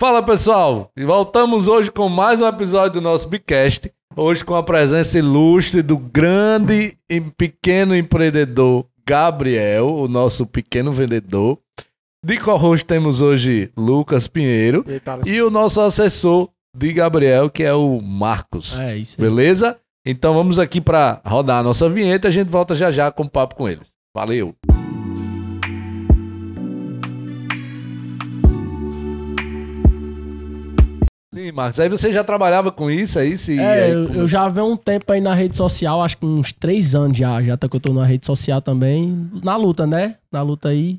Fala pessoal, e voltamos hoje com mais um episódio do nosso Bicast. Hoje com a presença ilustre do grande e pequeno empreendedor Gabriel, o nosso pequeno vendedor. De co-host temos hoje Lucas Pinheiro Eita, e o nosso assessor de Gabriel, que é o Marcos. É isso aí. Beleza? Então vamos aqui para rodar a nossa vinheta e a gente volta já já com o papo com eles. Valeu! Marcos. Aí você já trabalhava com isso aí? Se, É, aí, eu, como- eu já venho um tempo aí na rede social, acho que uns três anos já, já tá que eu tô na rede social também, na luta, né? Na luta aí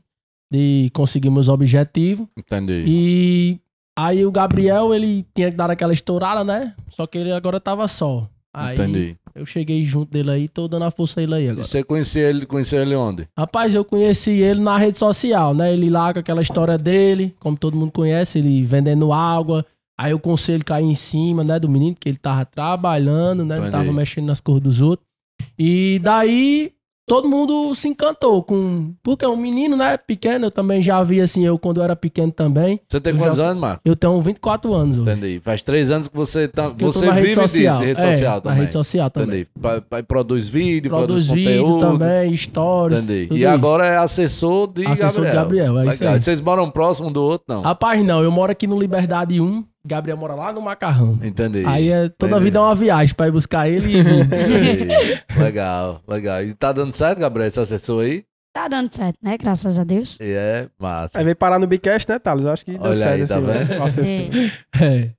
de conseguir meus objetivos. Entendi. E aí o Gabriel, ele tinha que dar aquela estourada, né? Só que ele agora tava só. Aí Entendi. eu cheguei junto dele aí, tô dando a força a ele aí E agora. você conhecia ele, conheceu ele onde? Rapaz, eu conheci ele na rede social, né? Ele lá com aquela história dele, como todo mundo conhece, ele vendendo água. Aí o conselho caiu em cima, né, do menino, que ele tava trabalhando, né? Entendi. tava mexendo nas cores dos outros. E daí todo mundo se encantou com. Porque é um menino, né? Pequeno, eu também já vi assim, eu quando eu era pequeno também. Você tem quantos já- anos, Marcos? Eu tenho 24 anos hoje. Entendi. Faz três anos que você tá. que Você na vive rede social. disso, de rede É, social Na também. rede social também. Entendi. Produz vídeo, produz, Produz vídeo conteúdo. também, stories. Entendi. E isso. agora é assessor de Assessor de Gabriel. Gabriel, é isso aí. Vocês moram próximo um do outro, não? Rapaz, não, eu moro aqui no Liberdade 1, Gabriel mora lá no Macarrão. Entendi. Aí é, toda a Entendi. vida é uma viagem pra ir buscar ele e vir. Legal, legal. E tá dando certo, Gabriel, esse assessor aí? Tá dando certo, né? Graças a Deus. E é massa. Aí veio parar no Bicast, né, Thales? Eu acho que deu Olha certo aí, tá assim, vendo? né? Nossa, assim. É. É.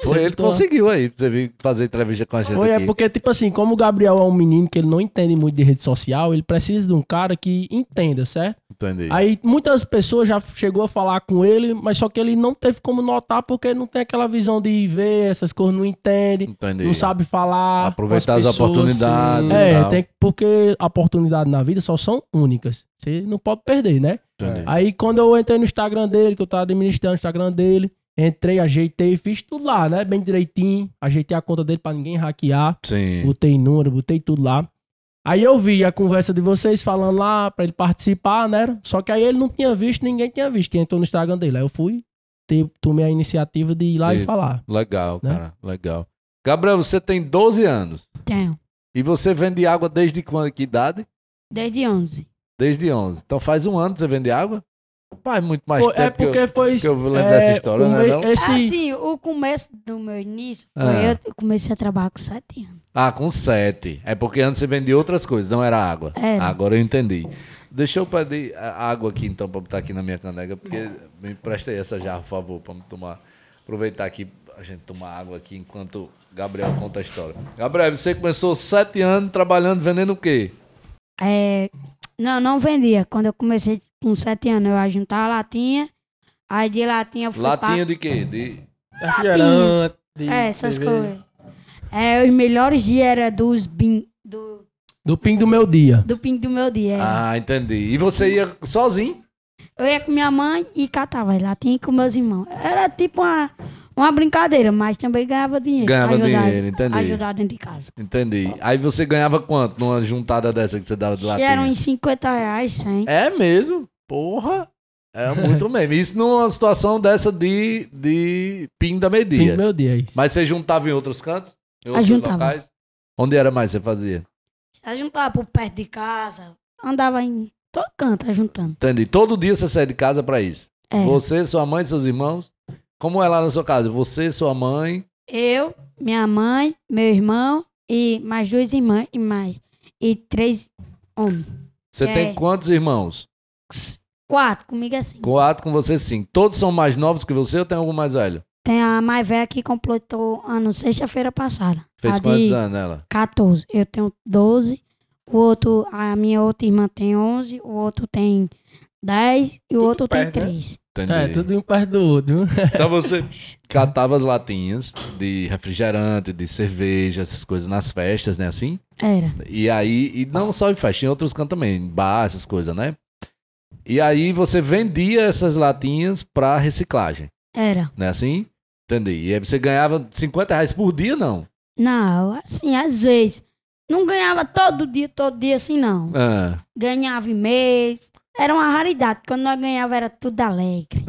Foi ele que conseguiu aí, pra você vir fazer entrevista com a gente Foi, é aqui. porque, tipo assim, como o Gabriel é um menino que ele não entende muito de rede social, ele precisa de um cara que entenda, certo? Entendi. Aí muitas pessoas já chegou a falar com ele, mas só que ele não teve como notar porque não tem aquela visão de ver essas coisas, não entende, Entendi. não sabe falar. Aproveitar as pessoas. oportunidades. É, tem, que- porque oportunidades na vida só são únicas. Você não pode perder, né? Entendi. Aí quando eu entrei no Instagram dele, que eu tava administrando o Instagram dele, entrei, ajeitei, fiz tudo lá, né? Bem direitinho. Ajeitei a conta dele pra ninguém hackear. Sim. Botei número, botei tudo lá. Aí eu vi a conversa de vocês falando lá pra ele participar, né? Só que aí ele não tinha visto, ninguém tinha visto quem entrou no Instagram dele. Aí eu fui, te- tomei a iniciativa de ir lá De- e falar. Legal, Né? cara. Legal. Gabriel, você tem 12 anos. Tenho. E você vende água desde quando? Que idade? Desde 11. Desde 11. Então faz um ano que você vende água? Faz muito mais Pô, tempo é que eu- porque foi. que eu lembro é, dessa história, o né, não? Esse, Assim, o começo do meu início foi Ah. eu comecei a trabalhar com 7 anos. Ah, com 7. É porque antes você vendia outras coisas, não era água. Era. Agora eu entendi. Deixa eu pedir a- água aqui então pra botar aqui na minha caneca, porque me empresta aí essa jarra, por favor, pra me tomar. Aproveitar aqui a gente tomar água aqui enquanto Gabriel conta a história. Gabriel, você começou 7 anos trabalhando vendendo o quê? É, não, não vendia. Quando eu comecei com 7 anos, eu ia juntar a latinha. Aí de latinha eu fui Latinha de quê? De Refrigerante. de pra... É, essas coisas. É, os melhores dias eram dos bin... do, do ping do meu dia. do ping do meu dia. é. Ah, entendi. E você ia sozinho? Eu ia com minha mãe e catava as latinhas com meus irmãos. Era tipo uma, uma brincadeira, mas também ganhava dinheiro. Ganhava Ajudar- dinheiro, entendi. Ajudar dentro de casa. Entendi. Aí você ganhava quanto numa juntada dessa que você dava de Que latinha? eram uns 50 reais, 100. É mesmo? Porra! É muito mesmo. Isso numa situação dessa de, de pin da Ping meia. do meu dia, é isso. Mas você juntava em outros cantos? Em outros juntava. locais? Onde era mais você fazia? A juntava por perto de casa. Andava em todo canto, juntando. Entendi. Todo dia você sai de casa pra isso. É. Você, sua mãe, seus irmãos. Como é lá na sua casa? Você, sua mãe. Eu, minha mãe, meu irmão e mais duas irmãs e mais. E três homens. Você É. tem quantos irmãos? Quatro, comigo assim. Quatro com você, sim. Todos são mais novos que você ou tem algum mais velho? Tem a mais velha que completou ano sexta-feira passada. Fez a quantos de anos ela? 14. Eu tenho 12. O outro, a minha outra irmã tem 11. O outro tem 10. E o outro perto, tem né? 3. Entendi. É, tudo um perto do outro. Então você catava as latinhas de refrigerante, de cerveja, essas coisas nas festas, né? Assim? Era. E aí, e não só em festa, em outros cantos também, em bar, essas coisas, né? E aí você vendia essas latinhas pra reciclagem, Era. né? Assim? Entendi. E aí você ganhava 50 reais por dia, não? Não, assim, às vezes. Não ganhava todo dia, todo dia assim, não. Ah, Ganhava em mês. Era uma raridade. Quando nós ganhava era tudo alegre.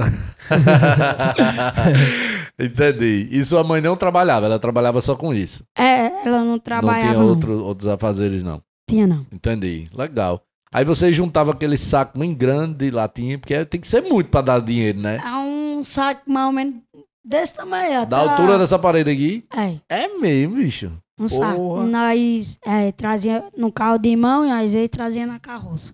Entendi. E sua mãe não trabalhava, ela trabalhava só com isso. É, ela não trabalhava. não tinha não. outro, outros afazeres, não. Tinha, não. Entendi. Legal. Aí você juntava aquele saco bem grande de latinha, porque tem que ser muito pra dar dinheiro, né? É um saco mais ou menos desse tamanho. Da altura dessa parede aqui. É, É mesmo, bicho. um saco. Porra. Nós é, trazia no carro de mão e às vezes trazia na carroça.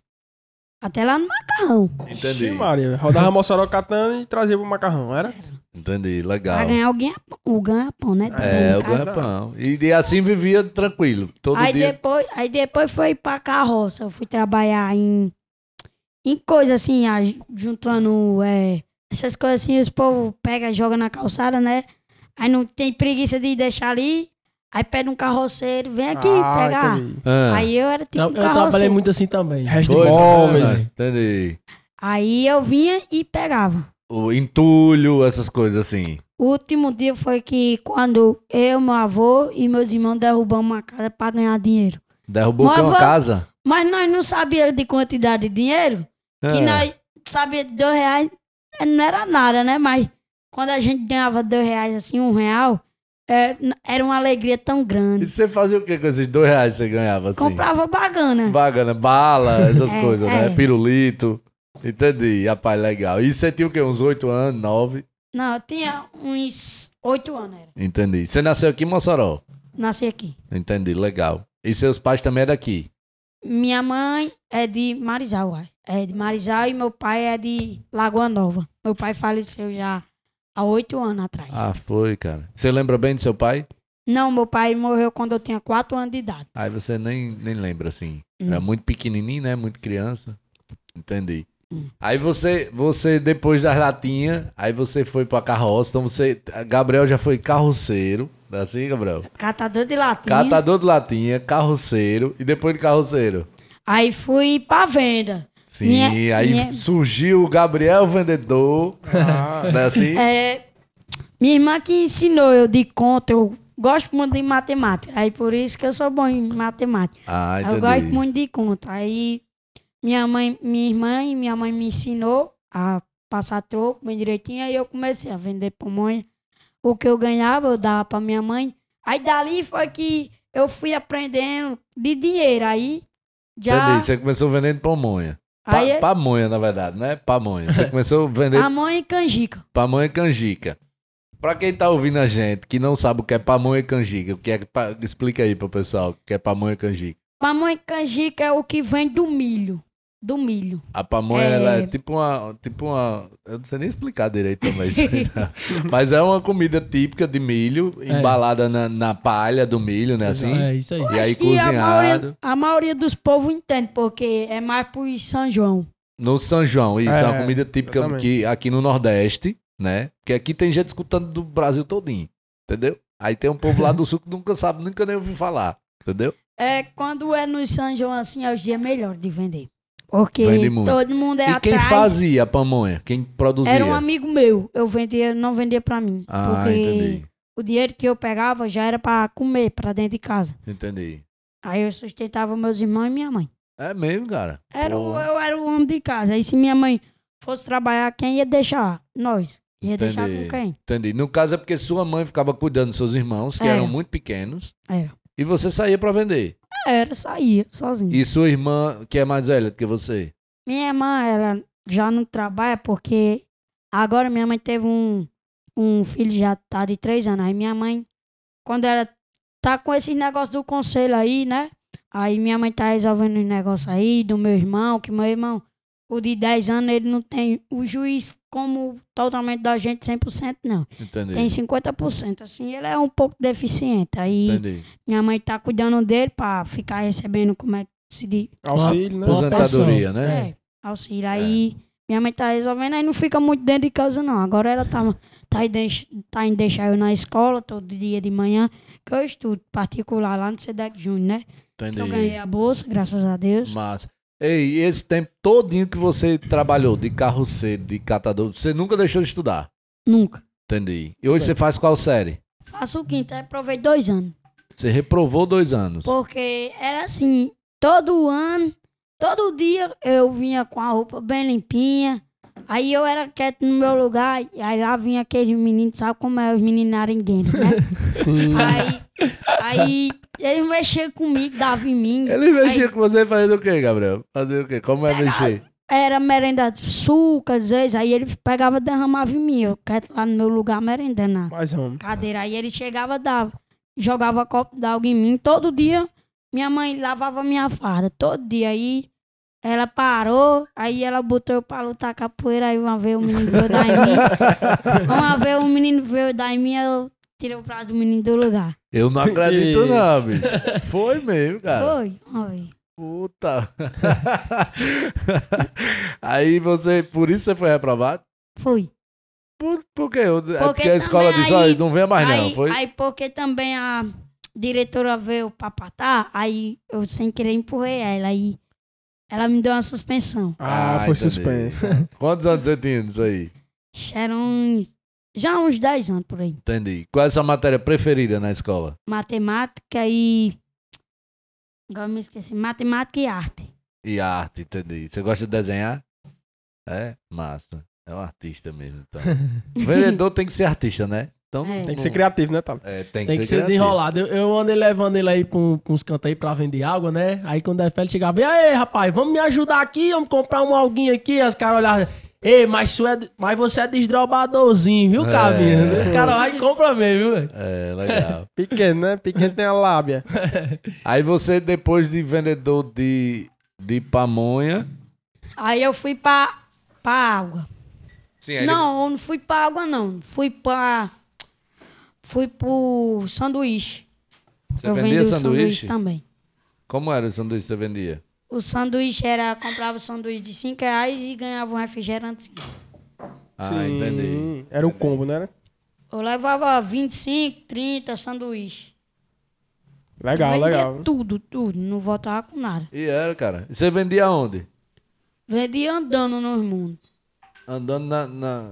Até lá no macarrão. Entendi. Ixi, Maria. Rodava Mossoró catando e trazia pro macarrão, era? Entendi. Pra Legal. ganhar o ganha-pão, o ganha-pão, né? É, o ganha-pão. E, e assim vivia tranquilo. Todo Aí dia. depois, aí depois foi pra carroça. Eu fui trabalhar em, em coisa assim, a- juntando é, essas coisas assim, os povo pega e joga na calçada, né? Aí não tem preguiça de deixar ali. Aí pede um carroceiro, vem aqui Ah, pegar. Ah, Aí eu era tipo Tra- um eu trabalhei carroceiro. muito assim também. Resto de foi, móveis. né? Entendi. Aí eu vinha e pegava. O entulho, essas coisas assim. O último dia foi que quando eu, meu avô e meus irmãos derrubamos uma casa pra ganhar dinheiro. Derrubou que? Uma casa? Mas nós não sabíamos de quantidade de dinheiro. Que É. nós sabia de dois reais não era nada, né? Mas quando a gente ganhava dois reais, assim, um real, é, era uma alegria tão E grande. você fazia o que com esses dois reais que você ganhava assim? Comprava bagana. Bagana, bala, essas É, coisas, né? é. Pirulito. Entendi. Rapaz, legal. E você tinha o quê? Uns oito anos, nove? Não, eu tinha uns oito anos, era. Entendi. Você nasceu aqui em Mossoró? Nasci aqui. Entendi, legal. E seus pais também é daqui? Minha mãe é de Marizal, uai. É de Marizal e meu pai é de Lagoa Nova. Meu pai faleceu já há oito anos atrás. Ah, foi, cara. Você lembra bem do seu pai? Não, meu pai morreu quando eu tinha quatro anos de idade. Aí você nem, nem lembra, assim. Hum. Era muito pequenininho, né? Muito criança. Entendi. Hum. Aí você, você, depois das latinhas, aí você foi pra carroça. Então você, Gabriel já foi carroceiro. É assim, Gabriel? Catador de latinha. Catador de latinha, carroceiro. E depois de carroceiro? Aí fui pra venda. Sim, Minha- aí minha- surgiu o Gabriel Vendedor. Ah, Não é assim? É, minha irmã que ensinou eu de conta, eu gosto muito de matemática. Aí por isso que eu sou bom em matemática. Ah, eu gosto muito de conta. Aí minha mãe, minha irmã e minha mãe me ensinou a passar troco bem direitinho. Aí eu comecei a vender pamonha. O que eu ganhava, eu dava pra minha mãe. Aí dali foi que eu fui aprendendo de dinheiro. Aí já. Entendi. Você começou vendendo pamonha. Pa Aí, pamonha, na verdade, né? Pamonha. Você começou a vender pamonha e canjica. pamonha e canjica. Pra quem tá ouvindo a gente, que não sabe o que é pamonha e canjica, o que é, pa- explica aí pro pessoal o que é pamonha e canjica. Pamonha e canjica é o que vem do milho. Do milho. A pamonha, É. ela é tipo uma, tipo uma, eu não sei nem explicar direito não. mas é uma comida típica de milho, É. embalada na, na palha do milho, né, assim? É isso aí. E aí Acho que a maioria, cozinhado. a maioria dos povos entende, porque é mais pro São João. No São João, isso é, uma É, comida típica que, aqui no Nordeste, né? Porque aqui tem gente escutando do Brasil todinho, entendeu? Aí tem um povo lá do Sul que nunca sabe, nunca nem ouviu falar, entendeu? É, quando é no São João, assim, é os dias melhores de vender. Porque todo mundo é e quem atrás. fazia a pamonha? Quem produzia? Era um amigo meu. Eu vendia, não vendia pra mim. Ah, porque entendi. o dinheiro que eu pegava já era pra comer, pra dentro de casa. Entendi. Aí eu sustentava meus irmãos e minha mãe. É mesmo, cara. Era, o- eu era o homem de casa. Aí se minha mãe fosse trabalhar, quem ia deixar? Nós. Ia deixar Entendi. com quem? Entendi. No caso é porque sua mãe ficava cuidando dos seus irmãos, que É. eram muito pequenos, Era. e você saía pra vender. Era, saía, sozinho. E sua irmã, que é mais velha do que você? Minha irmã, ela já não trabalha porque agora minha mãe teve um, um filho já tá de três anos. Aí minha mãe, quando ela tá com esses negócios do conselho aí, né? Aí minha mãe tá resolvendo os negócios aí do meu irmão, que meu irmão, o de 10 anos, ele não tem o juiz como totalmente da gente 100%, não. Entendi. Tem 50%. Assim, ele é um pouco deficiente. Aí Entendi. minha mãe tá cuidando dele pra ficar recebendo, como é que se diz? auxílio, né? Aposentadoria, né? É, auxílio. Aí minha mãe tá resolvendo, aí não fica muito dentro de casa, não. Agora ela tá, tá, em deix- tá em deixar eu na escola todo dia de manhã, que eu estudo particular lá no SEDEC Júnior, né? Entendi. Eu ganhei a bolsa, graças a Deus. Massa. Ei, e esse tempo todinho que você trabalhou de carroceiro, de catador, você nunca deixou de estudar? Nunca. Entendi. E hoje você faz qual série? Faço o quinto, aí provei dois anos. Você reprovou dois anos. Porque era assim, todo ano todo dia eu vinha com a roupa bem limpinha. Aí eu era quieto no meu lugar, e aí lá vinha aqueles meninos, sabe como é os meninos arengueiros, né? Sim. aí, aí eles mexiam comigo, davam em mim. Ele mexia Aí- com você fazendo o quê, Gabriel? Fazer o quê? Como é mexer? Era merenda de suco, às vezes, aí ele pegava e derramava em mim. Eu quieto lá no meu lugar merendando na Mais homem. cadeira. Aí ele chegava, dava, jogava copo d'água em mim. Todo dia, minha mãe lavava minha farda. Todo dia. Aí ela parou, aí ela botou eu pra lutar capoeira. Aí uma vez o menino veio dar em mim. Uma vez o menino veio dar em mim, eu tirei o braço do menino do lugar. Eu não acredito, não, bicho. Foi mesmo, cara. Foi, foi. Puta. Aí você, por isso você foi reprovado? Foi. Por, por quê? É Porque porque a escola disse, olha, não venha mais aí, não, foi? aí porque também a diretora veio pra patar, aí eu sem querer empurrei ela, aí ela me deu uma suspensão. Ah, Ah, foi entendi. suspenso. Quantos anos você tinha nisso aí? Eram uns, já uns 10 anos por aí. Entendi. Qual é a sua matéria preferida na escola? Matemática e. Agora me esqueci. Matemática e arte. E arte, entendi. Você gosta de desenhar? É? Massa. É um artista mesmo, então. Vendedor tem que ser artista, né? Então, É. Tem que ser criativo, né, Thales? É, tem que Tem que ser ser criativo. desenrolado. Eu, eu andei levando ele aí pra, um, pra uns cantos aí pra vender água, né? Aí quando a Félix chegava, e aí, rapaz, vamos me ajudar aqui, vamos comprar um alguinho aqui. Aí Os caras olhavam, ei, mas, é, mas você é desdrobadorzinho, viu, É. Cabinho? Os caras vai e compram mesmo, viu, velho? É, legal. Pequeno, né? Pequeno tem a lábia. Aí você, depois de vendedor de, de pamonha... Aí eu fui pra, pra água. Sim, aí Não, eu não fui pra água, não. Fui pra. Fui pro sanduíche. Você eu vendia vendi o sanduíche? também. Como era o sanduíche que você vendia? O sanduíche era. Comprava o sanduíche de 5 reais e ganhava um refrigerante. Ah, Sim. entendi. Era o combo, né? Eu levava 25, 30 sanduíche. Legal, Vendia legal. Tudo, tudo. Não voltava com nada. E era, cara. E você vendia onde? Vendia andando no mundo. Andando na, na,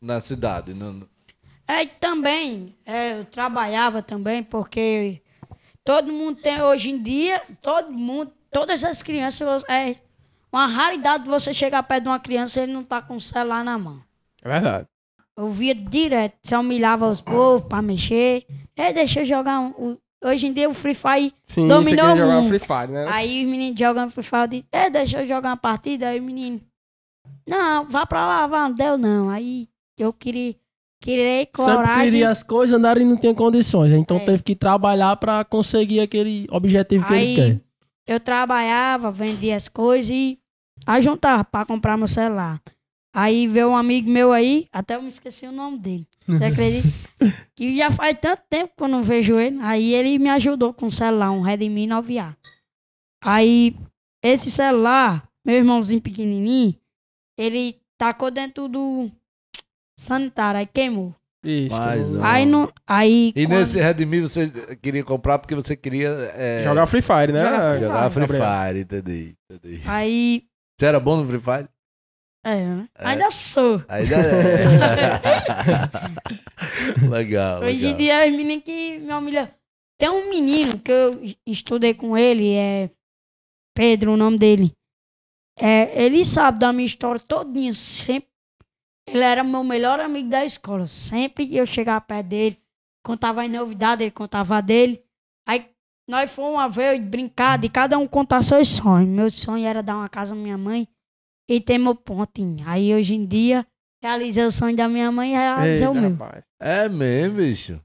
na cidade. no- É, e também, é, eu trabalhava também, porque todo mundo tem hoje em dia, todo mundo, todas as crianças, é uma raridade você chegar perto de uma criança e ele não tá com o celular na mão. É verdade. Eu via direto, se humilhava os povos pra mexer. É, deixa eu jogar um. hoje em dia o Free Fire, Sim, Dominou você jogar. Free Fire, né? aí os meninos jogando Free Fire, eu digo, é, deixa eu jogar uma partida, aí o menino, não, vá pra lá, vá, não deu não. Aí eu queria, queria Sempre coragem. queria as coisas, andaram e não tinha condições. Então É. teve que trabalhar pra conseguir aquele objetivo que Aí ele quer. Eu trabalhava, vendia as coisas e ajuntava pra comprar meu celular. Aí veio um amigo meu aí, até eu me esqueci o nome dele. Você acredita? que já faz tanto tempo que eu não vejo ele. Aí ele me ajudou com o celular, um Redmi 9A. Aí esse celular, meu irmãozinho pequenininho, ele tacou dentro do sanitário, aí queimou. Isso. Mas, ó. Aí não, aí E quando- nesse Redmi você queria comprar porque você queria é, Jogar Free Fire, né? Jogar Free jogar Free Gabriel? Fire, entendi, entendi. aí Você era bom no Free Fire? é, né? ainda sou. Ainda é. legal, Hoje em legal. dia, os meninos que me humilham. Tem um menino que eu estudei com ele, é Pedro, o nome dele. É, ele sabe da minha história todinha, sempre. Ele era meu melhor amigo da escola. Sempre eu chegava perto dele, contava as novidades, ele contava dele. Aí nós fomos uma vez brincar, de cada um contar seus sonhos. Meu sonho era dar uma casa à minha mãe e ter meu pontinho. Aí hoje em dia, realizei o sonho da minha mãe e realizei o meu. rapaz. É mesmo, bicho.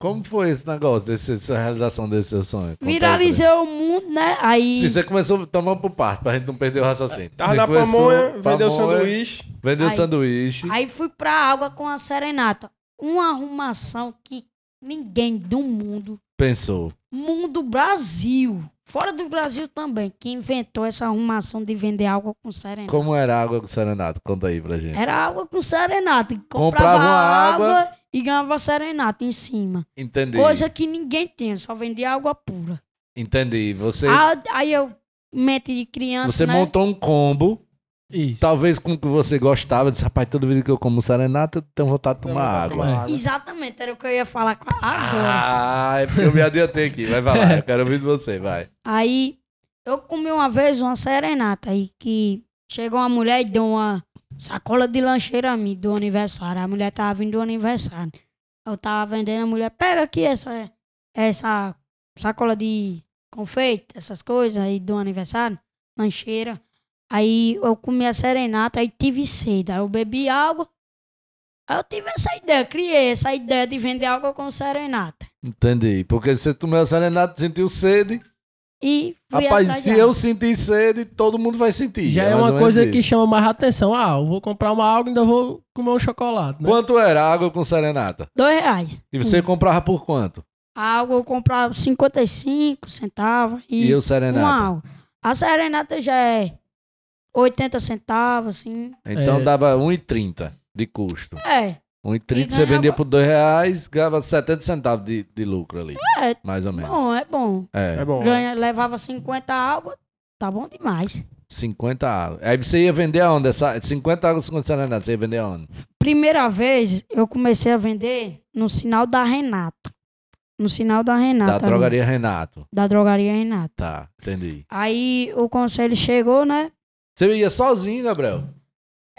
Como foi esse negócio, desse, essa realização desse seu sonho? Conta Viralizei o mundo, né? Aí. Sim, você começou, tomando por parte, pra gente não perder o raciocínio. Tava na pamonha, vendeu pamonha, sanduíche. Vendeu Aí- sanduíche. Aí fui pra água com a serenata. Uma arrumação que ninguém do mundo, Pensou. mundo Brasil, fora do Brasil também, que inventou essa arrumação de vender água com serenata. Como era a água com serenata? Conta aí pra gente. Era água com serenata. Comprava comprava água- água e ganhava serenata em cima. Entendi. Coisa que ninguém tem, só vendia água pura. Entendi. Você, Ah, Aí eu, mente de criança, você né? montou um combo, Isso. talvez com o que você gostava. Disse, rapaz, toda vida que eu como serenata, eu tenho vontade de tomar água. água. Exatamente, era o que eu ia falar agora. Ah, é porque eu me adiantei aqui. Vai falar, eu quero ouvir de você, vai. Aí Eu comi uma vez uma serenata aí que chegou uma mulher e deu uma sacola de lancheira a mim do aniversário. A mulher tava vindo do aniversário. Eu tava vendendo, a mulher, pega aqui essa, essa sacola de confeito, essas coisas aí do aniversário, lancheira. Aí eu comi a serenata, aí tive sede. Aí eu bebi água. Aí eu tive essa ideia, criei essa ideia de vender água com serenata. Entendi. Porque você tomou a serenata, sentiu sede. E fui Rapaz, atrás se eu sentir sede, todo mundo vai sentir. Já é ou uma coisa que chama mais atenção. Ah, eu vou comprar uma água e ainda vou comer um chocolate, né? Quanto era a água com serenata? Dois reais. E você comprava por quanto? A água eu comprava 55 centavos E, e, o uma serenata? água. A serenata já é 80 centavos, assim. Então É. dava 1,30 de custo. É, 1,30 E você vendia por 2 reais, ganhava 70 centavos de, de lucro ali. É. Mais ou menos. bom, é bom. É, É bom. Ganha, levava 50 água, tá bom demais. 50 águas. Aí você ia vender aonde? Essa, 50 águas com serenata, você ia vender aonde? Primeira vez eu comecei a vender no sinal da Renata. No sinal da Renata. Da ali. drogaria Renato. Da drogaria Renata. Tá, entendi. Aí o conselho chegou, né? Você ia sozinho, Gabriel?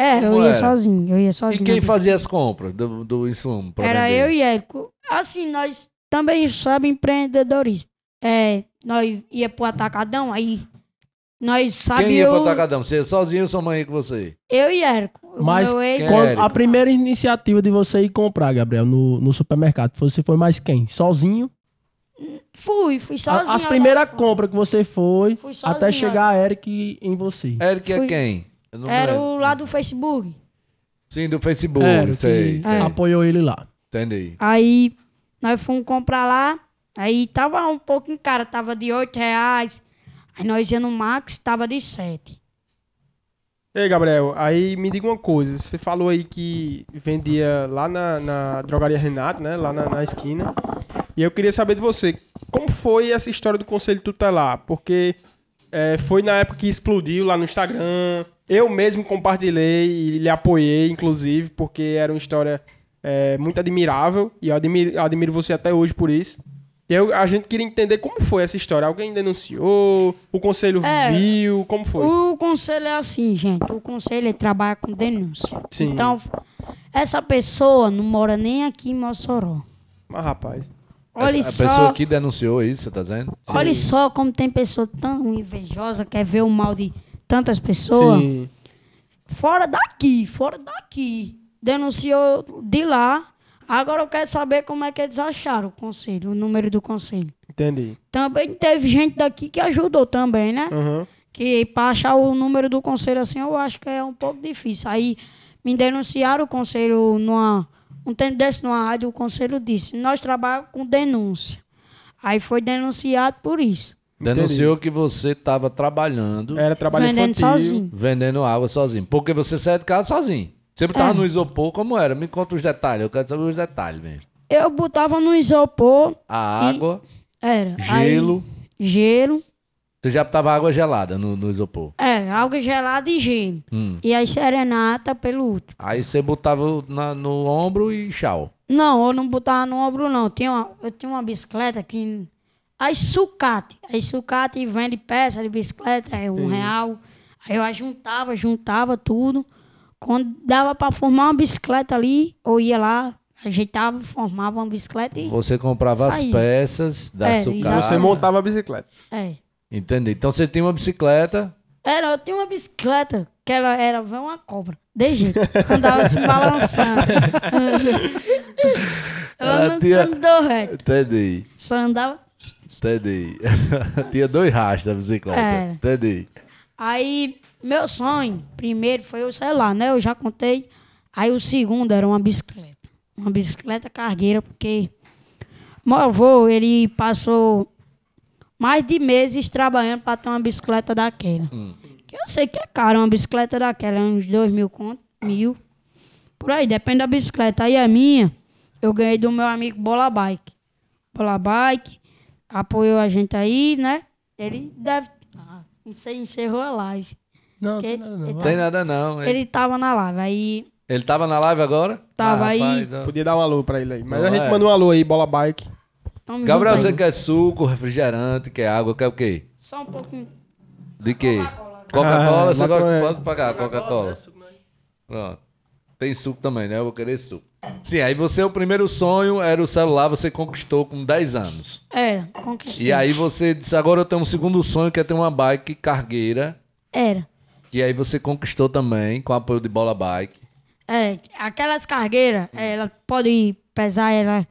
Era, eu Como ia era? sozinho, eu ia sozinho. E quem fazia as compras do, do insumo? pra Era vender? eu e Érico. Assim, nós também sabe empreendedorismo. É, nós ia pro atacadão, aí nós Quem ia eu, pro atacadão? Você ia sozinho ou sua mãe ia com você? eu e Érico. O Mas meu ex, Quando- é, Érico? a primeira iniciativa de você ir comprar, Gabriel, no, no supermercado, você foi mais quem? Sozinho? fui, fui A- sozinho. As primeiras compras que você foi, Fui sozinho, até chegar a Eric em você. Eric é Fui- quem? Eu não Era lembro. o lá do Facebook. Sim, do Facebook, Eric sei. que É. apoiou ele lá. Entendi. Aí nós fomos comprar lá. Aí tava um pouco em cara, tava de 8 reais. Aí nós ia no Max, tava de 7. Ei, Gabriel, aí me diga uma coisa. Você falou aí que vendia lá na, na drogaria Renato, né? Lá na, na esquina. E eu queria saber de você, como foi essa história do Conselho Tutelar? Porque é, foi na época que explodiu lá no Instagram. Eu mesmo compartilhei e lhe apoiei, inclusive, porque era uma história é, muito admirável. E eu admiro, admiro você até hoje por isso. E eu, a gente queria entender como foi essa história. Alguém denunciou? O conselho É, viu? Como foi? O conselho é assim, gente. O conselho trabalha com denúncia. Sim. Então, essa pessoa não mora nem aqui em Mossoró. Mas, rapaz. Olha Essa- só, a pessoa que denunciou isso, você tá dizendo? olha só como tem pessoa tão invejosa, quer ver o mal de tantas pessoas. Sim. Fora daqui, fora daqui. Denunciou de lá. Agora eu quero saber como é que eles acharam o conselho, o número do conselho. Entendi. Também teve gente daqui que ajudou também, né? Aham. Que pra achar o número do conselho assim, eu acho que é um pouco difícil. Aí me denunciaram o conselho numa. Um tempo desse numa rádio, o conselho disse, nós trabalhamos com denúncia. Aí foi denunciado por isso. Denunciou que você tava trabalhando, Era trabalho vendendo infantil. sozinho. vendendo água sozinho. Porque você saiu de casa sozinho. Você tava É. no isopor, como era? Me conta os detalhes, eu quero saber os detalhes mesmo. Eu botava no isopor, A água, era. aí- gelo. gelo. Você já botava água gelada no, no isopor. É, água gelada e gelo. Hum. E aí serenata pelo último. Aí você botava na- no ombro e tchau. Não, eu não botava no ombro, não. Tinha uma, eu tinha uma bicicleta que. Aí sucate. Aí sucate vende peça de bicicleta, é um real. Aí eu juntava, juntava tudo. Quando dava pra formar uma bicicleta ali, eu ia lá, ajeitava, formava uma bicicleta e. Você comprava as Saía. peças da É, sucata. exato. Você montava a bicicleta. É. Entendi. Então você tinha uma bicicleta. Era, eu tinha uma bicicleta que ela era uma cobra. De jeito. Andava se balançando. Ela ela não tinha- andou reto. Entendi. Só andava. Entendi. tinha dois rastros da bicicleta. É. Entendi. Aí, meu sonho, primeiro foi o celular, né? Eu já contei. Aí o segundo era uma bicicleta. Uma bicicleta cargueira, porque meu avô, ele passou mais de meses trabalhando para ter uma bicicleta daquela. Que eu sei que é caro uma bicicleta daquela, é uns dois mil conto, mil. Por aí, depende da bicicleta. Aí a minha, eu ganhei do meu amigo Bola Bike. Bola Bike, apoiou a gente aí, né? Ele deve. Ah, isso aí encerrou a live. Não, tem nada não. ele. Tem nada não. Ele, Ele tava na live, aí. ele tava na live agora? Tava aí. rapaz, ó. Podia dar um alô pra ele aí. Mas Não a gente é. manda um alô aí, bola bike. Tamo Gabriel, você aí. quer suco, refrigerante, quer água, quer o quê? Só um pouquinho. De quê? Coca-Cola, Ah, você gosta? Pode pagar Coca-Cola. Pronto. Tem suco também, né? Eu vou querer suco. Sim, aí você, o primeiro sonho era o celular, você conquistou com 10 anos. Era, conquistei. E aí você disse, agora eu tenho um segundo sonho, que é ter uma bike cargueira. Era. Que aí você conquistou também, com apoio de bola bike. É, aquelas cargueiras, ela pode pesar, ela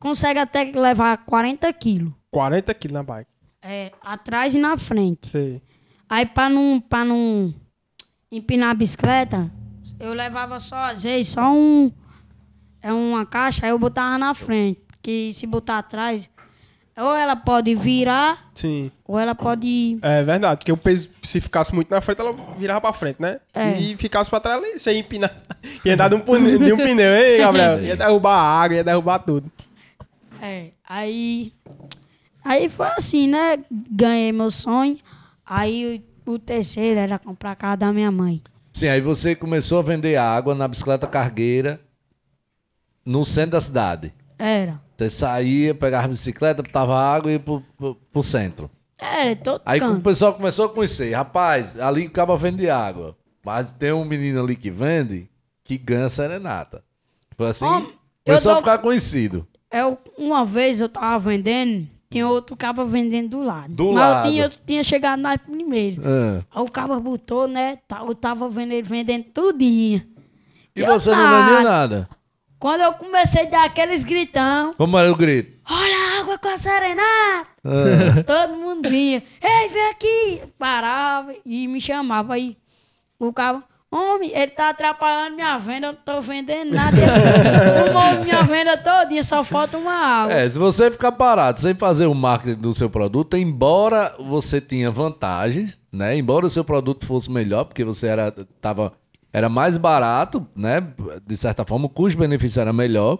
consegue até levar 40 quilos. 40 quilos na bike. É, atrás e na frente. Sei. Aí pra não, pra não empinar a bicicleta, eu levava só, às vezes, só um. É uma caixa, aí eu botava na frente. Que se botar atrás, ou ela pode virar, Sim. ou ela pode. É verdade, porque o peso, se ficasse muito na frente, ela virava pra frente, né? É. Se ficasse pra trás, você ia empinar. ia dar de um, pneu, de um pneu, hein, Gabriel? Ia derrubar a água, ia derrubar tudo. É, aí. Aí foi assim, né? Ganhei meu sonho. Aí o, o terceiro era comprar a casa da minha mãe. Sim, aí você começou a vender água na bicicleta cargueira no centro da cidade. Era. Você saía, pegava a bicicleta, botava água e ia pro, pro, pro centro. Era, todo Aí o canto. pessoal começou a conhecer. Rapaz, ali acaba vende água. Mas tem um menino ali que vende que ganha serenata. Foi assim, Homem, começou a ficar conhecido. Eu, uma vez eu tava vendendo, tinha outro cabo vendendo do lado. Do Mas lado. eu tinha, eu tinha chegado mais primeiro. Ah. Aí o cabo botou, né? tá- Eu tava vendo ele vendendo tudinho. E Eu você não vendia nada. Quando eu comecei a dar aqueles gritão, Como era o grito? olha a água com a serenata! Ah. Todo mundo vinha, ei, vem aqui! Parava e me chamava aí. O cabo, homem, ele tá atrapalhando minha venda, eu não tô vendendo nada. Tomou minha venda todinha, só falta uma água. É, se você ficar parado sem fazer o marketing do seu produto, embora você tinha vantagens, né? Embora o seu produto fosse melhor, porque você era, tava, era mais barato, né? De certa forma, o custo-benefício era melhor.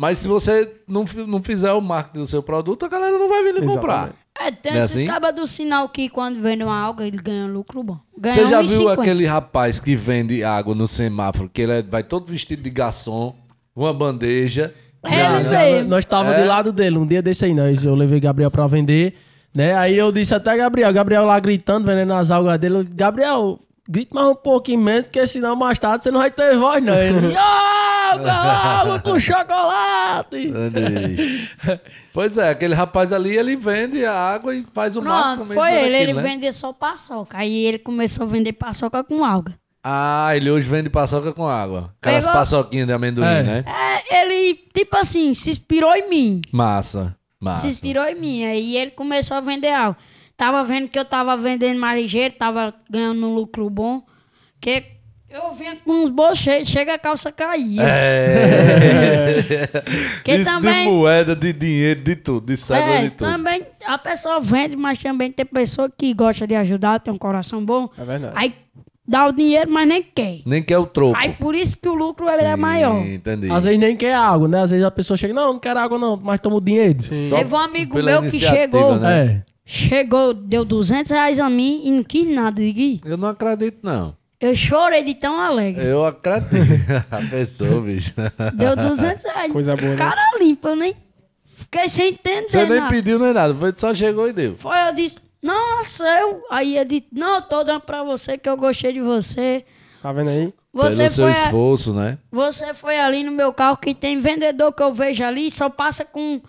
Mas se você não, não fizer o marketing do seu produto, a galera não vai vir lhe comprar. É, tem Não é esses assim? cabas do sinal que quando vende uma água, ele ganha lucro bom. Ganha Você já 1,50. viu aquele rapaz que vende água no semáforo, que ele é- vai todo vestido de garçom, uma bandeja. É, Já, ele já, veio. nós tava É? do lado dele, um dia desse aí, nós, eu levei Gabriel pra vender, né? Aí eu disse até Gabriel, Gabriel lá gritando, vendendo as algas dele, Gabriel, grite mais um pouquinho menos, porque senão mais tarde você não vai ter voz, não. Ele, água, água com chocolate! Pois é, aquele rapaz ali, ele vende a água e faz o Pronto, também foi em cima ele. Ele né? vendia só paçoca. Aí ele começou a vender paçoca com alga. Ah, ele hoje vende paçoca com água. Aquelas Pegou- paçoquinhas de amendoim, É. né? É, ele, tipo assim, se inspirou em mim. Massa. Massa. Se inspirou em mim. Aí ele começou a vender algo. Tava vendo que eu tava vendendo mais ligeiro, tava ganhando um lucro bom. Que eu vinha com uns bolsos cheios, chega a calça caía. É. Que Isso também- de moeda, de dinheiro, de tudo, de cédula, É, de tudo. também a pessoa vende, mas também tem pessoa que gosta de ajudar, tem um coração bom. É verdade. Aí dá o dinheiro, mas nem quer. Nem quer o troco. Aí por isso que o lucro ele é maior. Sim, Entendi. Às vezes nem quer água, né? Às vezes a pessoa chega, não, não quero água não, mas toma o dinheiro. Só Teve um amigo meu que chegou. né? É. Chegou, deu 200 reais a mim e não quis nada. Digo, Eu não acredito, não. eu chorei de tão alegre. Eu acredito. a pessoa, bicho. Deu 200 reais. Coisa boa, né? Cara limpo, eu nem fiquei sem entender Você nem nada. pediu nem nada. Foi, só chegou e deu. Foi, eu disse, nossa, eu... Aí ele disse, não, eu tô dando pra você que eu gostei de você. Tá vendo aí? Você Pelo seu foi, a- esforço, né? você foi ali no meu carro que tem vendedor que eu vejo ali, só passa com...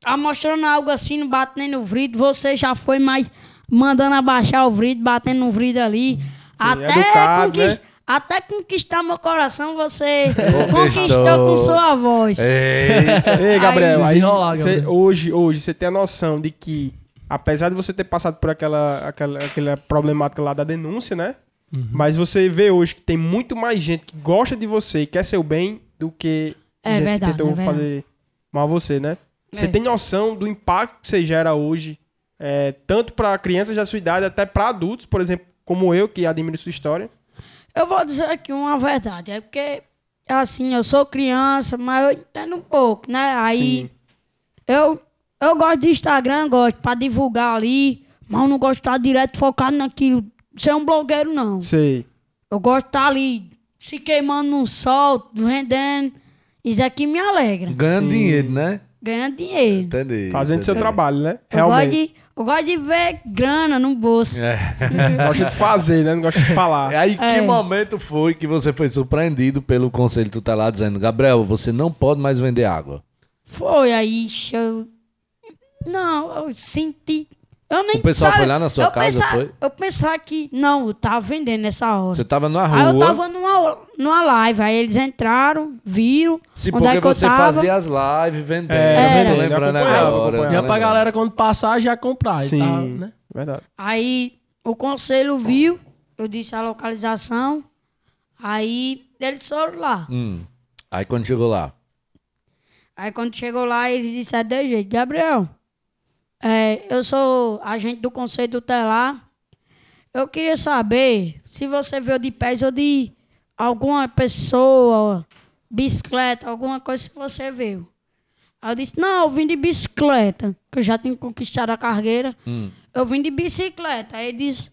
Tá mostrando algo assim, não bate nem no vidro. Você já foi mais mandando abaixar o vidro, batendo no vidro ali. até, educado, conquis- né? até conquistar meu coração, você Conquistou. conquistou com sua voz. Ei, Ei, Gabriel, aí, desenrolar, cê- Gabriel. hoje, hoje você tem a noção de que, apesar de você ter passado por aquela, aquela, aquela problemática lá da denúncia, né? Uhum. Mas você vê hoje que tem muito mais gente que gosta de você e quer seu bem do que É gente verdade, que tentou é fazer mal a você, né? Você É. tem noção do impacto que você gera hoje, é, tanto para crianças da sua idade até para adultos, por exemplo, como eu, que admiro sua história. Eu vou dizer aqui uma verdade. É porque, assim, eu sou criança, mas eu entendo um pouco, né? Aí, Sim. eu, eu gosto de Instagram, gosto pra divulgar ali, mas eu não gosto de estar direto focado naquilo. Ser um blogueiro, não. Sei. Eu gosto de estar ali, se queimando no sol, vendendo. Isso aqui me alegra. Ganhando Sim. dinheiro, né? Ganhando dinheiro. Entendi. Fazendo seu entendi. trabalho, né? Eu gosto, Realmente. de, Eu gosto de ver grana no bolso. É. Gosta de fazer, né? Não gosta de falar. Aí, que É. momento foi que você foi surpreendido pelo conselho tutelar dizendo, Gabriel, você não pode mais vender água? Foi, aí eu. Não, eu senti. Eu nem O pessoal sabe, foi lá na sua eu casa, pensava, foi? Eu pensava que. Não, eu tava vendendo nessa hora. Você tava na Aí eu rua. tava numa, numa live, aí eles entraram, viram. Se onde porque é que eu você tava. fazia as lives vendendo. É, eu tô lembrando agora. Ia tô pra galera quando passar já comprar. e Sim. tal, né? Verdade. Aí o conselho viu, eu disse a localização, aí eles foram lá. Hum. Aí quando chegou lá, Aí quando chegou lá, eles disseram de jeito, Gabriel, é, eu sou agente do Conselho Tutelar. Eu queria saber se você veio de pés ou de alguma pessoa, bicicleta, alguma coisa que você veio. Aí eu disse, não, eu vim de bicicleta, que eu já tinha conquistado a cargueira. Hum. Eu vim de bicicleta. Aí ele disse,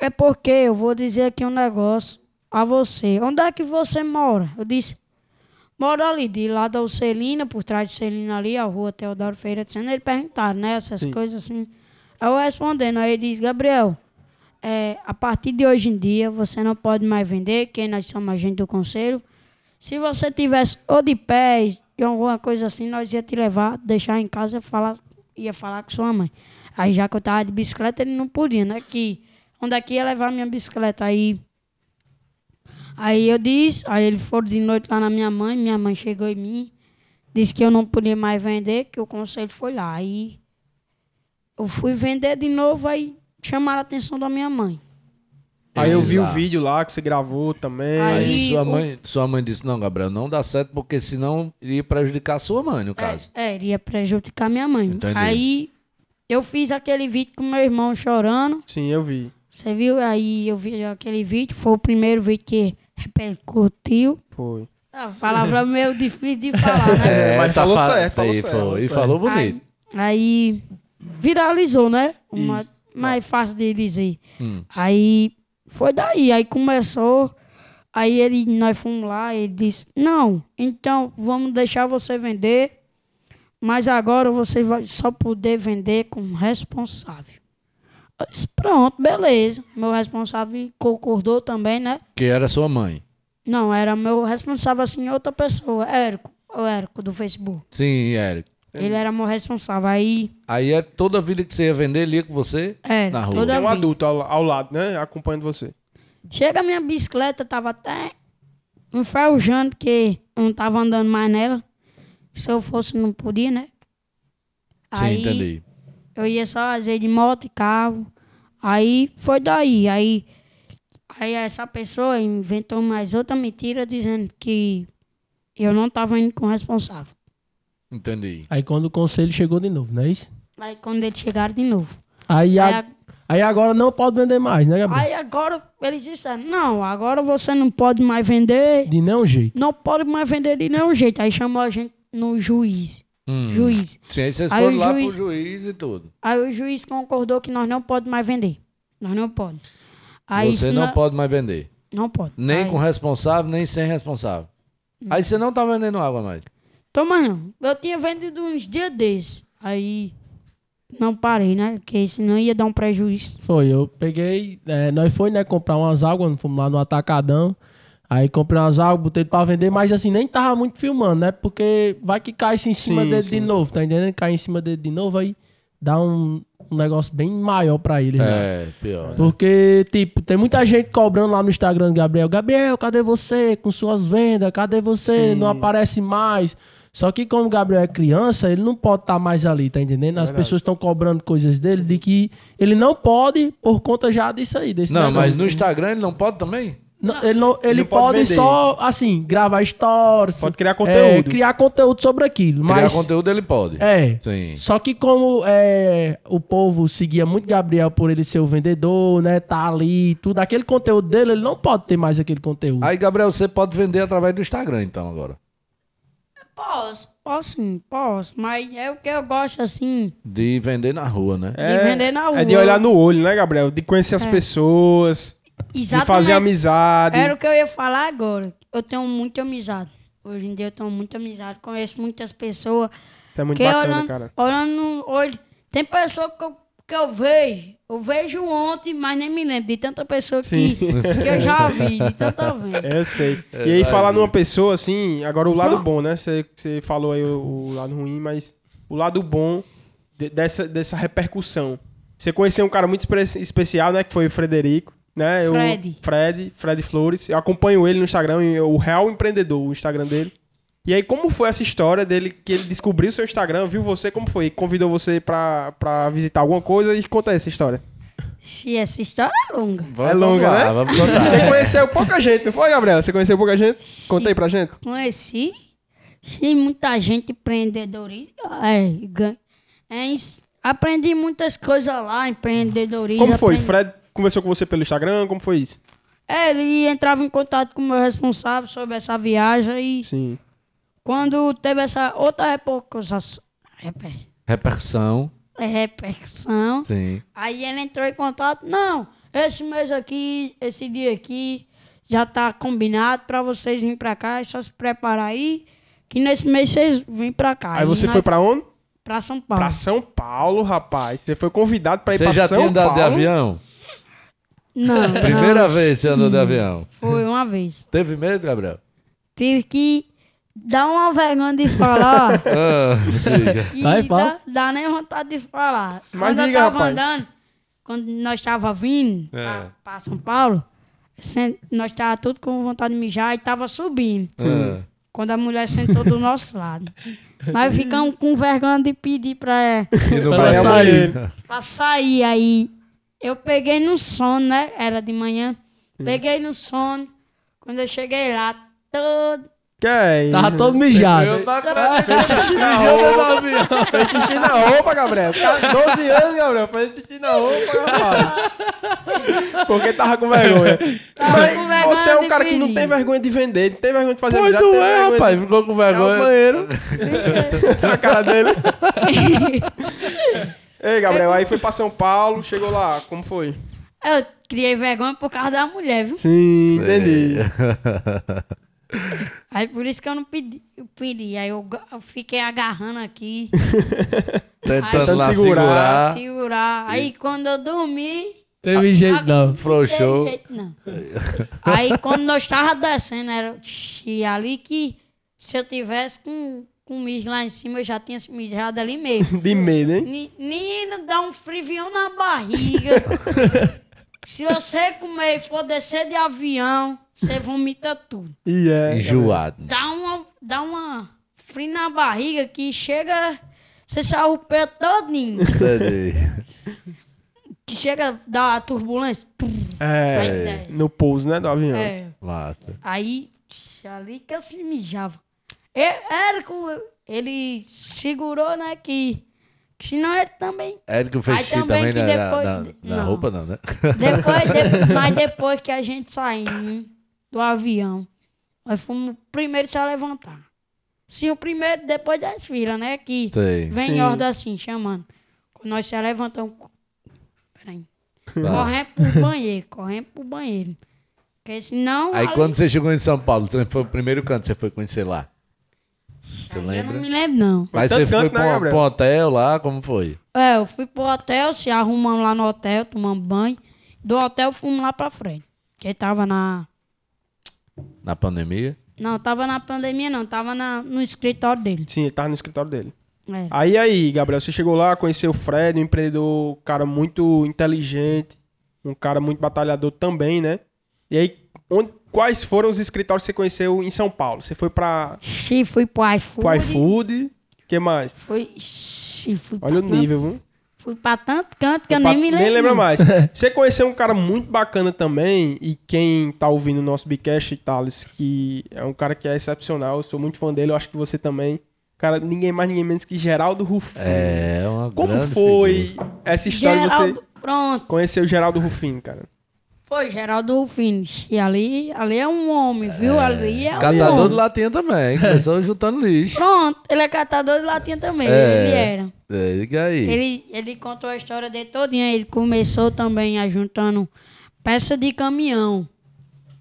é porque eu vou dizer aqui um negócio a você. Onde é que você mora? Eu disse, moro ali, de lá da Celina, por trás de Celina ali, a rua Teodoro Feira de Sena. Ele perguntaram, né, essas Sim. coisas assim. Aí eu respondendo, aí ele disse, Gabriel, é, a partir de hoje em dia, você não pode mais vender, que nós somos agente do conselho. Se você tivesse ou de pés, de alguma coisa assim, nós ia te levar, deixar em casa e falar, ia falar com sua mãe. Aí já que eu tava de bicicleta, ele não podia, né? Que onde é que ia levar minha bicicleta? Aí, aí eu disse, aí ele foi de noite lá na minha mãe, minha mãe chegou em mim, disse que eu não podia mais vender, que o conselho foi lá. Aí eu fui vender de novo, aí chamaram a atenção da minha mãe. Aí eu vi o vídeo lá que você gravou também. Aí Aí sua o- mãe, sua mãe disse, não, Gabriel, não dá certo, porque senão iria prejudicar a sua mãe, no caso. É, é, iria prejudicar minha mãe. Entendi. Aí eu fiz aquele vídeo com meu irmão chorando. Sim, eu vi. Você viu? Aí eu vi aquele vídeo, foi o primeiro vídeo que repercutiu. Foi. A palavra meio difícil de falar, né? É, mas tá falou fa- certo, falou certo, foi, E certo. falou bonito. Aí, aí viralizou, né? Uma, Isso. mais fácil de dizer. Hum. Aí foi daí, aí começou. Aí ele, nós fomos lá, ele disse, não, então vamos deixar você vender, mas agora você vai só poder vender com responsável. Eu disse, pronto, beleza. Meu responsável concordou também, né? Que era sua mãe. Não, era meu responsável assim, outra pessoa, Érico, o Érico do Facebook. Sim, Érico. Ele era meu responsável. Aí, Aí é toda a vida que você ia vender, ele ia com você? é, Na rua. toda Tem um vida. adulto ao, ao lado, né? Acompanhando você. Chega a minha bicicleta, tava até enferrujando, que eu não tava andando mais nela. Se eu fosse, não podia, né? Sim, Aí entendi. Eu ia só às vezes de moto e carro. Aí foi daí. Aí, aí essa pessoa inventou mais outra mentira dizendo que eu não tava indo com o responsável. Entendi. Aí quando o conselho chegou de novo, não é isso? Aí quando eles chegaram de novo. Aí, Aí, a- a- aí agora não pode vender mais, né, Gabriel? aí agora eles disseram, não, agora você não pode mais vender. De nenhum jeito. Não pode mais vender de nenhum jeito. Aí chamou a gente no juiz. Hum. Juiz. Sim, aí vocês Aí foram lá juiz- pro juiz e tudo. Aí o juiz concordou que nós não pode mais vender. Nós não pode. Aí você não pode mais vender. Não pode. Nem Aí- com responsável, nem sem responsável. Aí você não tá vendendo água mais. Mas não. Eu tinha vendido uns dias desses. Aí não parei, né? Porque senão ia dar um prejuízo. Foi, eu peguei, é, nós foi, né, comprar umas águas, fomos lá no Atacadão, aí comprei umas águas, botei pra vender, mas assim, nem tava muito filmando, né, porque vai que cai em cima Sim, dele sim. de novo, tá entendendo? Cai em cima dele de novo, aí dá um, um negócio bem maior pra ele, né? É, pior. né? Porque, tipo, tem muita gente cobrando lá no Instagram do Gabriel. Gabriel, cadê você com suas vendas? Cadê você? Sim. Não aparece mais. Só que como o Gabriel é criança, ele não pode estar mais ali, tá entendendo? As pessoas estão cobrando coisas dele de que ele não pode por conta já disso aí. Desse Não, negócio. mas no Instagram ele não pode também? Não, ele não, ele não pode pode, só, assim, gravar stories. Pode criar é, conteúdo. criar conteúdo sobre aquilo. Criar Mas, conteúdo ele pode. É. Sim. Só que como é, o povo seguia muito Gabriel por ele ser o vendedor, né? Tá ali, tudo. Aquele conteúdo dele, ele não pode ter mais aquele conteúdo. Aí, Gabriel, você pode vender através do Instagram, então, agora. Posso, posso sim, posso. Mas é o que eu gosto, assim, De vender na rua, né? de vender na rua. É de olhar no olho, né, Gabriel? De conhecer as É. pessoas, de Exatamente. fazer amizade. Era o que eu ia falar agora. Eu tenho muita amizade. Hoje em dia eu tenho muita amizade. Conheço muitas pessoas. Isso é muito que bacana, olhando, cara. olhando olho. Tem pessoa que eu, que eu vejo, eu vejo ontem, mas nem me lembro de tanta pessoa que, Sim. que eu já vi, de tanta vez. Eu sei. e aí, falar numa pessoa assim, agora o lado bom, né? Você você falou aí o, o lado ruim, mas o lado bom de- dessa, dessa repercussão. Você conheceu um cara muito espe- especial, né? Que foi o Frederico, né? Fred. O Fred, Fred Flores. Eu acompanho ele no Instagram, o Real Empreendedor, o Instagram dele. E aí, como foi essa história dele, que ele descobriu seu Instagram, viu você, como foi? Convidou você pra, pra visitar alguma coisa e conta essa história. Se essa história é longa. Vamos É longa, lá, né? Vamos contar. Você conheceu pouca gente, não foi, Gabriel? Você conheceu pouca gente? Conta aí pra gente. Conheci, sim, muita gente empreendedorismo. É, é, aprendi muitas coisas lá, empreendedorismo. Como foi? aprendi- Fred conversou com você pelo Instagram? Como foi isso? É, ele entrava em contato com o meu responsável sobre essa viagem e Sim. quando teve essa outra repercussão, reper, Repercussão. é, repercussão, Sim. aí ele entrou em contato, não, esse mês aqui, esse dia aqui, já tá combinado pra vocês virem pra cá, é só se preparar aí, que nesse mês vocês vêm pra cá. Aí você nós- foi pra onde? pra São Paulo. Pra São Paulo, rapaz. Você foi convidado pra ir Você pra já São tinha andado Paulo. de avião? Não, Primeira não, vez você andou de avião. foi uma vez. Teve medo, Gabriel? Tive que dar uma vergonha de falar. Ah, Vai, dá, fala. dá nem vontade de falar. Mas quando diga, eu tava rapaz. andando, quando nós tava vindo É. pra, pra São Paulo, nós tava tudo com vontade de mijar e tava subindo. Ah. Quando a mulher sentou do nosso lado. Nós ficamos com vergonha de pedir pra, E no Pra sair. pra sair aí. Eu peguei no sono, né? Era de manhã. Peguei no sono. Quando eu cheguei lá, todo. Que é isso? Tava todo mijado. Eu não acredito. na roupa. Fez xixi na roupa, Gabriel. Tá 12 anos, Gabriel. Fez xixi na roupa, rapaz. Porque tava com vergonha. Tava Mas com vergonha você é um cara que não pedir. tem vergonha de vender, não tem vergonha de fazer Pois amizade, não tem é, vergonha rapaz. de... Ficou com É o vergonha. banheiro. a cara dele. Ei, Gabriel, aí foi pra São Paulo, chegou lá, como foi? Eu criei vergonha por causa da mulher, viu? Sim, entendi. Aí por isso que eu não pedi. Eu pedi. Aí eu, eu fiquei agarrando aqui, Tentando Ai, lá segurar. segurar. segurar. Aí quando eu dormi. Teve jeito não. Frouxou. Não teve jeito, não. Aí quando nós tava descendo, era ali que se eu tivesse com, com mijo lá em cima, eu já tinha se mijado ali mesmo. De medo, hein? Ni- Menino, dá um frivião na barriga. Se você comer e for descer de avião, você vomita tudo. E é. Enjoado. Dá uma, dá uma frio na barriga que chega, você sai o pé todinho. Que chega a dar turbulência. É, no pouso, né, do avião. É. Massa. Aí, ali que eu se mijava. Érico, ele segurou, né, que, que senão ele também... Érico fez xixi também também na, na- depois- na- na não. roupa, não, né? Depois, de- mas depois que a gente saiu do avião, nós fomos o primeiro a levantar. Sim, o primeiro depois das filas, né, que Sei. vem Sim. em ordem assim, chamando. Quando nós se levantamos... Peraí. Tá. Correndo pro banheiro, correndo pro banheiro. Porque senão... Aí ali- quando você chegou em São Paulo, você foi o primeiro canto que você foi conhecer lá? Você Aí Eu lembra? não me lembro, não. Mas você foi canto, né, um hotel lá, como foi? É, eu fui pro hotel, se arrumamos lá no hotel, tomamos banho. Do hotel fomos lá pra frente. Que tava na. Na pandemia? Não, tava na pandemia, não. Tava na, no escritório dele. Sim, ele tava no escritório dele. É. Aí, aí, Gabriel, você chegou lá, conheceu o Fred, um empreendedor, um cara muito inteligente, um cara muito batalhador também, né? E aí, onde, quais foram os escritórios que você conheceu em São Paulo? Você foi pra, Xi, fui pro iFood. pro iFood, o que mais? Fui. Xi, fui Olha o tanto- nível, viu? Fui pra tanto canto que eu Pra- nem me lembro. Nem lembra mais. Você conheceu um cara muito bacana também, e quem tá ouvindo o nosso Bicast, Thales, que é um cara que é excepcional, eu sou muito fã dele, eu acho que você também. Cara, ninguém mais, ninguém menos que Geraldo Rufino. É, uma Como grande foi figura. essa história de Geraldo, você pronto. conhecer o Geraldo Rufino, cara? Foi, Geraldo Rufino. E ali, ali é um homem, viu? Ali é um Catador homem. de latinha também. Começou juntando lixo. Pronto, ele é catador de latinha também. É. Ele era. É, diga aí. Ele, ele contou a história dele todinha. Ele começou também a juntando peça de caminhão.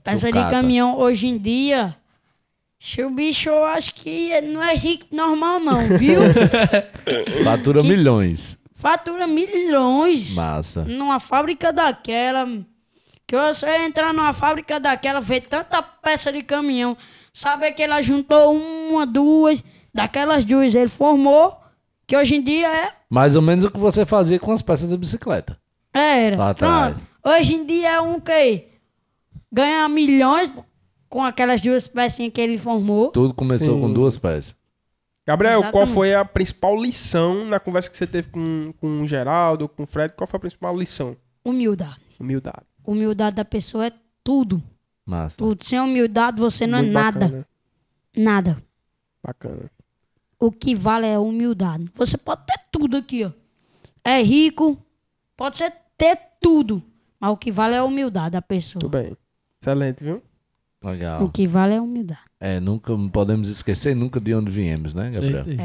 Peça de Sucata. caminhão hoje em dia. se O bicho, eu acho que ele não é rico normal, não, viu? Fatura milhões. fatura milhões Massa. numa fábrica daquela. Que você entrar numa fábrica daquela, ver tanta peça de caminhão, saber que ela juntou uma, duas, daquelas duas ele formou, que hoje em dia é Mais ou menos o que você fazia com as peças de bicicleta. Era. Lá atrás. Pronto. Hoje em dia é um que ganha milhões com aquelas duas pecinhas que ele formou. Tudo começou Sim. com duas peças. Gabriel, qual Exatamente. foi a principal lição na conversa que você teve com, com o Geraldo, com o Fred? Qual foi a principal lição? Humildade. Humildade. Humildade da pessoa é tudo. Massa. Tudo. Sem humildade você não Muito é nada. Bacana. Nada. bacana. O que vale é a humildade. Você pode ter tudo aqui, ó. É rico, pode ser ter tudo. Mas o que vale é a humildade da pessoa. Tudo bem. Excelente, viu? O Legal. que vale é a humildade. É, nunca podemos esquecer nunca de onde viemos, né, Gabriel? Certeza.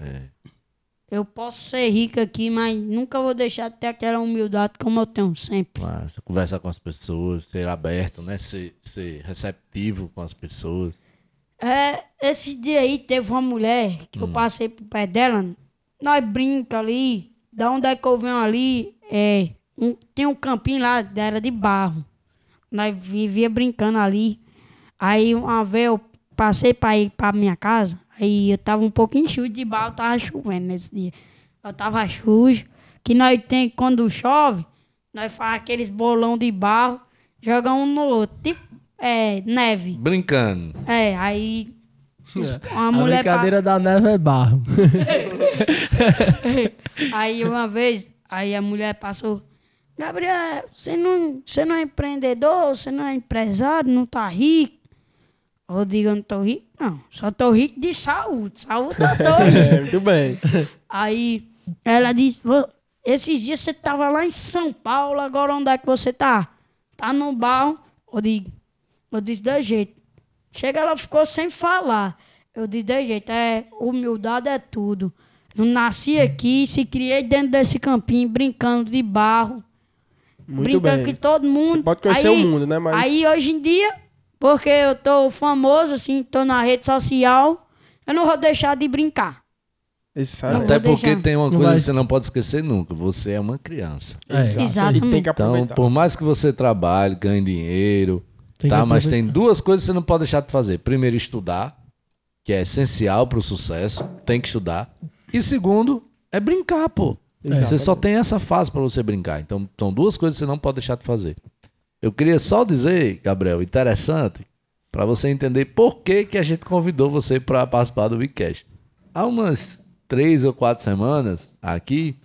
É. Eu posso ser rico aqui, mas nunca vou deixar de ter aquela humildade como eu tenho sempre. Massa. Conversar com as pessoas, ser aberto, né? Ser, ser receptivo com as pessoas. É, esse dia aí teve uma mulher que eu passei pro pé dela. Nós brinca ali. Da onde é que eu venho ali? É, um- tem um campinho lá, era de barro. Nós vivia brincando ali. Aí uma vez eu passei pra ir pra minha casa. Aí eu tava um pouquinho sujo de barro, tava chovendo nesse dia. Eu tava sujo. Que nós tem quando chove, nós faz aqueles bolão de barro, joga um no outro. Tipo, é, neve. Brincando. É, aí. É. Uma A mulher. pa- brincadeira da neve é barro. Aí uma vez, aí a mulher passou. Gabriel, você não, você não é empreendedor, você não é empresário, não tá rico. Eu digo, eu não tô rico, não. Só tô rico de saúde. Saúde eu tô rico. É, muito bem. Aí ela disse, "Vô, esses dias você tava lá em São Paulo, agora onde é que você tá? Tá no bar. Eu digo, eu disse de jeito. Chega, ela ficou sem falar. Eu disse de jeito, é, humildade é tudo. Eu nasci aqui, se criei dentro desse campinho, brincando de barro. Muito brincando bem. com todo mundo. Você pode conhecer Aí- o mundo, né? Mas Aí hoje em dia, porque eu tô famoso, assim, tô na rede social, eu não vou deixar de brincar. Não Até porque deixar. tem uma coisa vai- que você não pode esquecer nunca. Você é uma criança. É. Exato. Exatamente. Tem que Então, por mais que você trabalhe, ganhe dinheiro, Tem tá? Mas tem duas coisas que você não pode deixar de fazer. Primeiro, estudar, que é essencial pro sucesso. Tem que estudar. E segundo, é brincar, pô. Você só tem essa fase pra você brincar. Então, são duas coisas que você não pode deixar de fazer. Eu queria só dizer, Gabriel, interessante, pra você entender por que, que a gente convidou você pra participar do Wicast. Há umas três ou quatro semanas, aqui,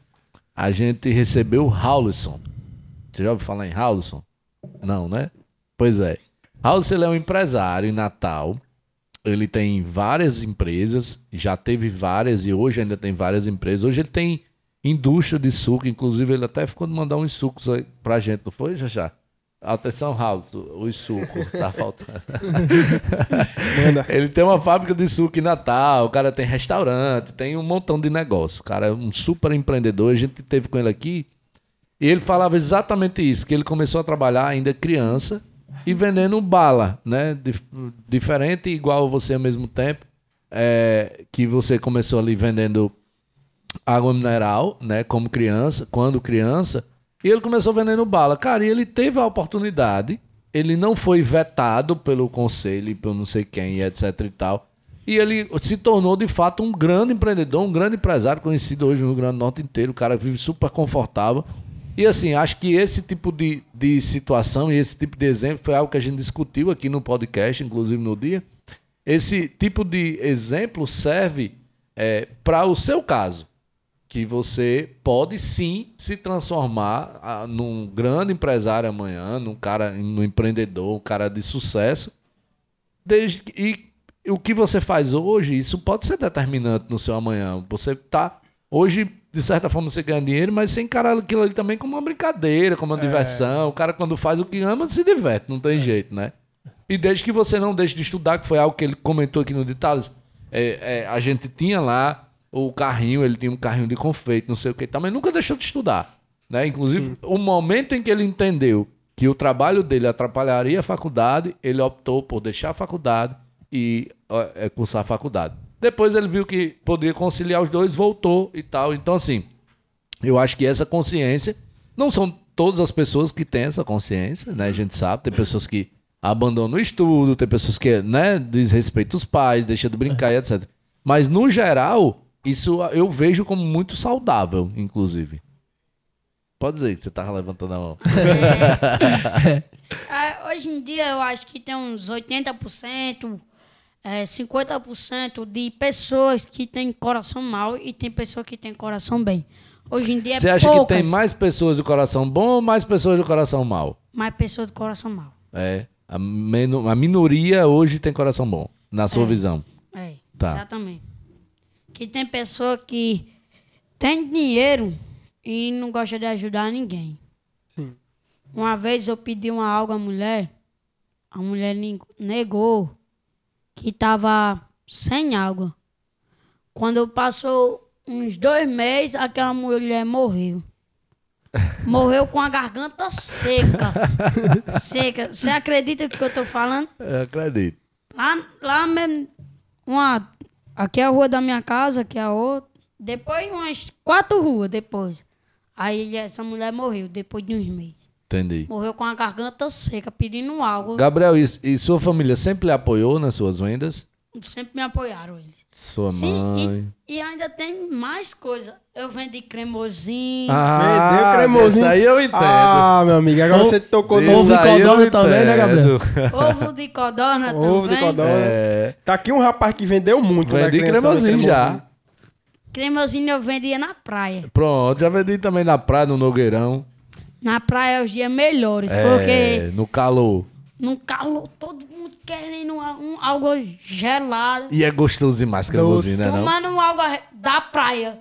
a gente recebeu o Howlison. Você já ouviu falar em Howlison? Não, né? Pois é. Howlison é um empresário em Natal. Ele tem várias empresas, já teve várias e hoje ainda tem várias empresas. Hoje ele tem indústria de suco, inclusive ele até ficou de mandar uns sucos aí pra gente, não foi, já Atenção, Howlison, os sucos, tá faltando. Ele tem uma fábrica de suco em Natal, o cara tem restaurante, tem um montão de negócio. O cara é um super empreendedor, a gente teve com ele aqui e ele falava exatamente isso, que ele começou a trabalhar ainda criança e vendendo bala, né? Dif- diferente, igual você ao mesmo tempo, é, que você começou ali vendendo água mineral, né? Como criança, quando criança, e ele começou vendendo bala. Cara, e ele teve a oportunidade, ele não foi vetado pelo conselho, por não sei quem, etc e tal. E ele se tornou de fato um grande empreendedor, um grande empresário conhecido hoje no Rio Grande do Norte inteiro. O cara vive super confortável. E assim, acho que esse tipo de, de situação e esse tipo de exemplo foi algo que a gente discutiu aqui no podcast, inclusive no dia. Esse tipo de exemplo serve para o seu caso que você pode sim se transformar ah, num grande empresário amanhã, num cara, num empreendedor, um cara de sucesso. Desde que- e o que você faz hoje, isso pode ser determinante no seu amanhã. Você tá hoje de certa forma você ganha dinheiro, mas você encara aquilo ali também como uma brincadeira, como uma diversão. O cara quando faz o que ama se diverte, não tem jeito, né? E desde que você não deixe de estudar, que foi algo que ele comentou aqui no Detalhes, é, é, a gente tinha lá o carrinho, ele tinha um carrinho de confeito, não sei o que, tal, mas nunca deixou de estudar. Né? Inclusive, o momento em que ele entendeu que o trabalho dele atrapalharia a faculdade, ele optou por deixar a faculdade e é, cursar a faculdade. Depois ele viu que poderia conciliar os dois, voltou e tal. Então, assim, Eu acho que essa consciência, não são todas as pessoas que têm essa consciência, né? A gente sabe, tem pessoas que abandonam o estudo, tem pessoas que, né, desrespeitam os pais, deixam de brincar e etc. Mas, no geral, isso eu vejo como muito saudável, inclusive. Pode dizer que você tava levantando a mão. Ah, hoje em dia eu acho que tem uns 80%, é, 50% de pessoas que têm coração mal e tem pessoas que têm coração bem. Hoje em dia é Você acha poucas, que tem mais pessoas do coração bom ou mais pessoas do coração mal? mais pessoas de coração mal. É. A, meno- a minoria hoje tem coração bom, na sua É. visão. É, Tá. exatamente. Que tem pessoa que tem dinheiro e não gosta de ajudar ninguém. Sim. Uma vez eu pedi uma algo à mulher, a mulher negou que tava sem água. Quando passou uns dois meses, aquela mulher morreu. Morreu com a garganta seca. seca. Você acredita no que eu tô falando? Eu acredito. Lá, lá mesmo, uma, aqui é a rua da minha casa, aqui é a outra. Depois, umas quatro ruas depois. Aí essa mulher morreu, depois de uns meses. Entendi. Morreu com a garganta seca, pedindo algo. Gabriel, e, e sua família sempre lhe apoiou nas suas vendas? Sempre me apoiaram eles. Sua Sim, mãe. e, e ainda tem mais coisa. Eu vendi cremosinho. Ah, Vendeu cremosinho. Isso aí eu entendo. Ah, meu amigo, agora Ô, você tocou no Ovo de codorna também, né, Gabriel? Ovo de codorna também. ovo de codorna. É, Tá aqui um rapaz que vendeu muito. era vendi tava cremosinho já. Cremosinho eu vendia na praia. Pronto, já vendi também na praia, no Nogueirão. Na praia é os dias melhores, É, porque no calor. No calor todo mundo querendo um, algo gelado. E é gostoso demais cremosinho, né? Não? Tomando algo da praia,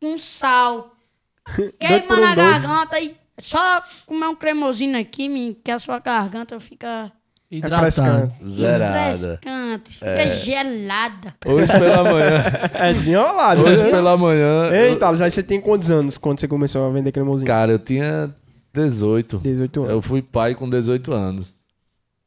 com sal, por queimando um a doce. garganta e só comer um cremosinho aqui, menino, que a sua garganta fica Hidratado. frescante. Zerada. fica gelada. Hoje pela manhã. É desenrolado. Hoje né? pela manhã. eu- Eita, aí você tem quantos anos quando você começou a vender cremosinho? Cara, eu tinha 18. 18 anos. Eu fui pai com 18 anos.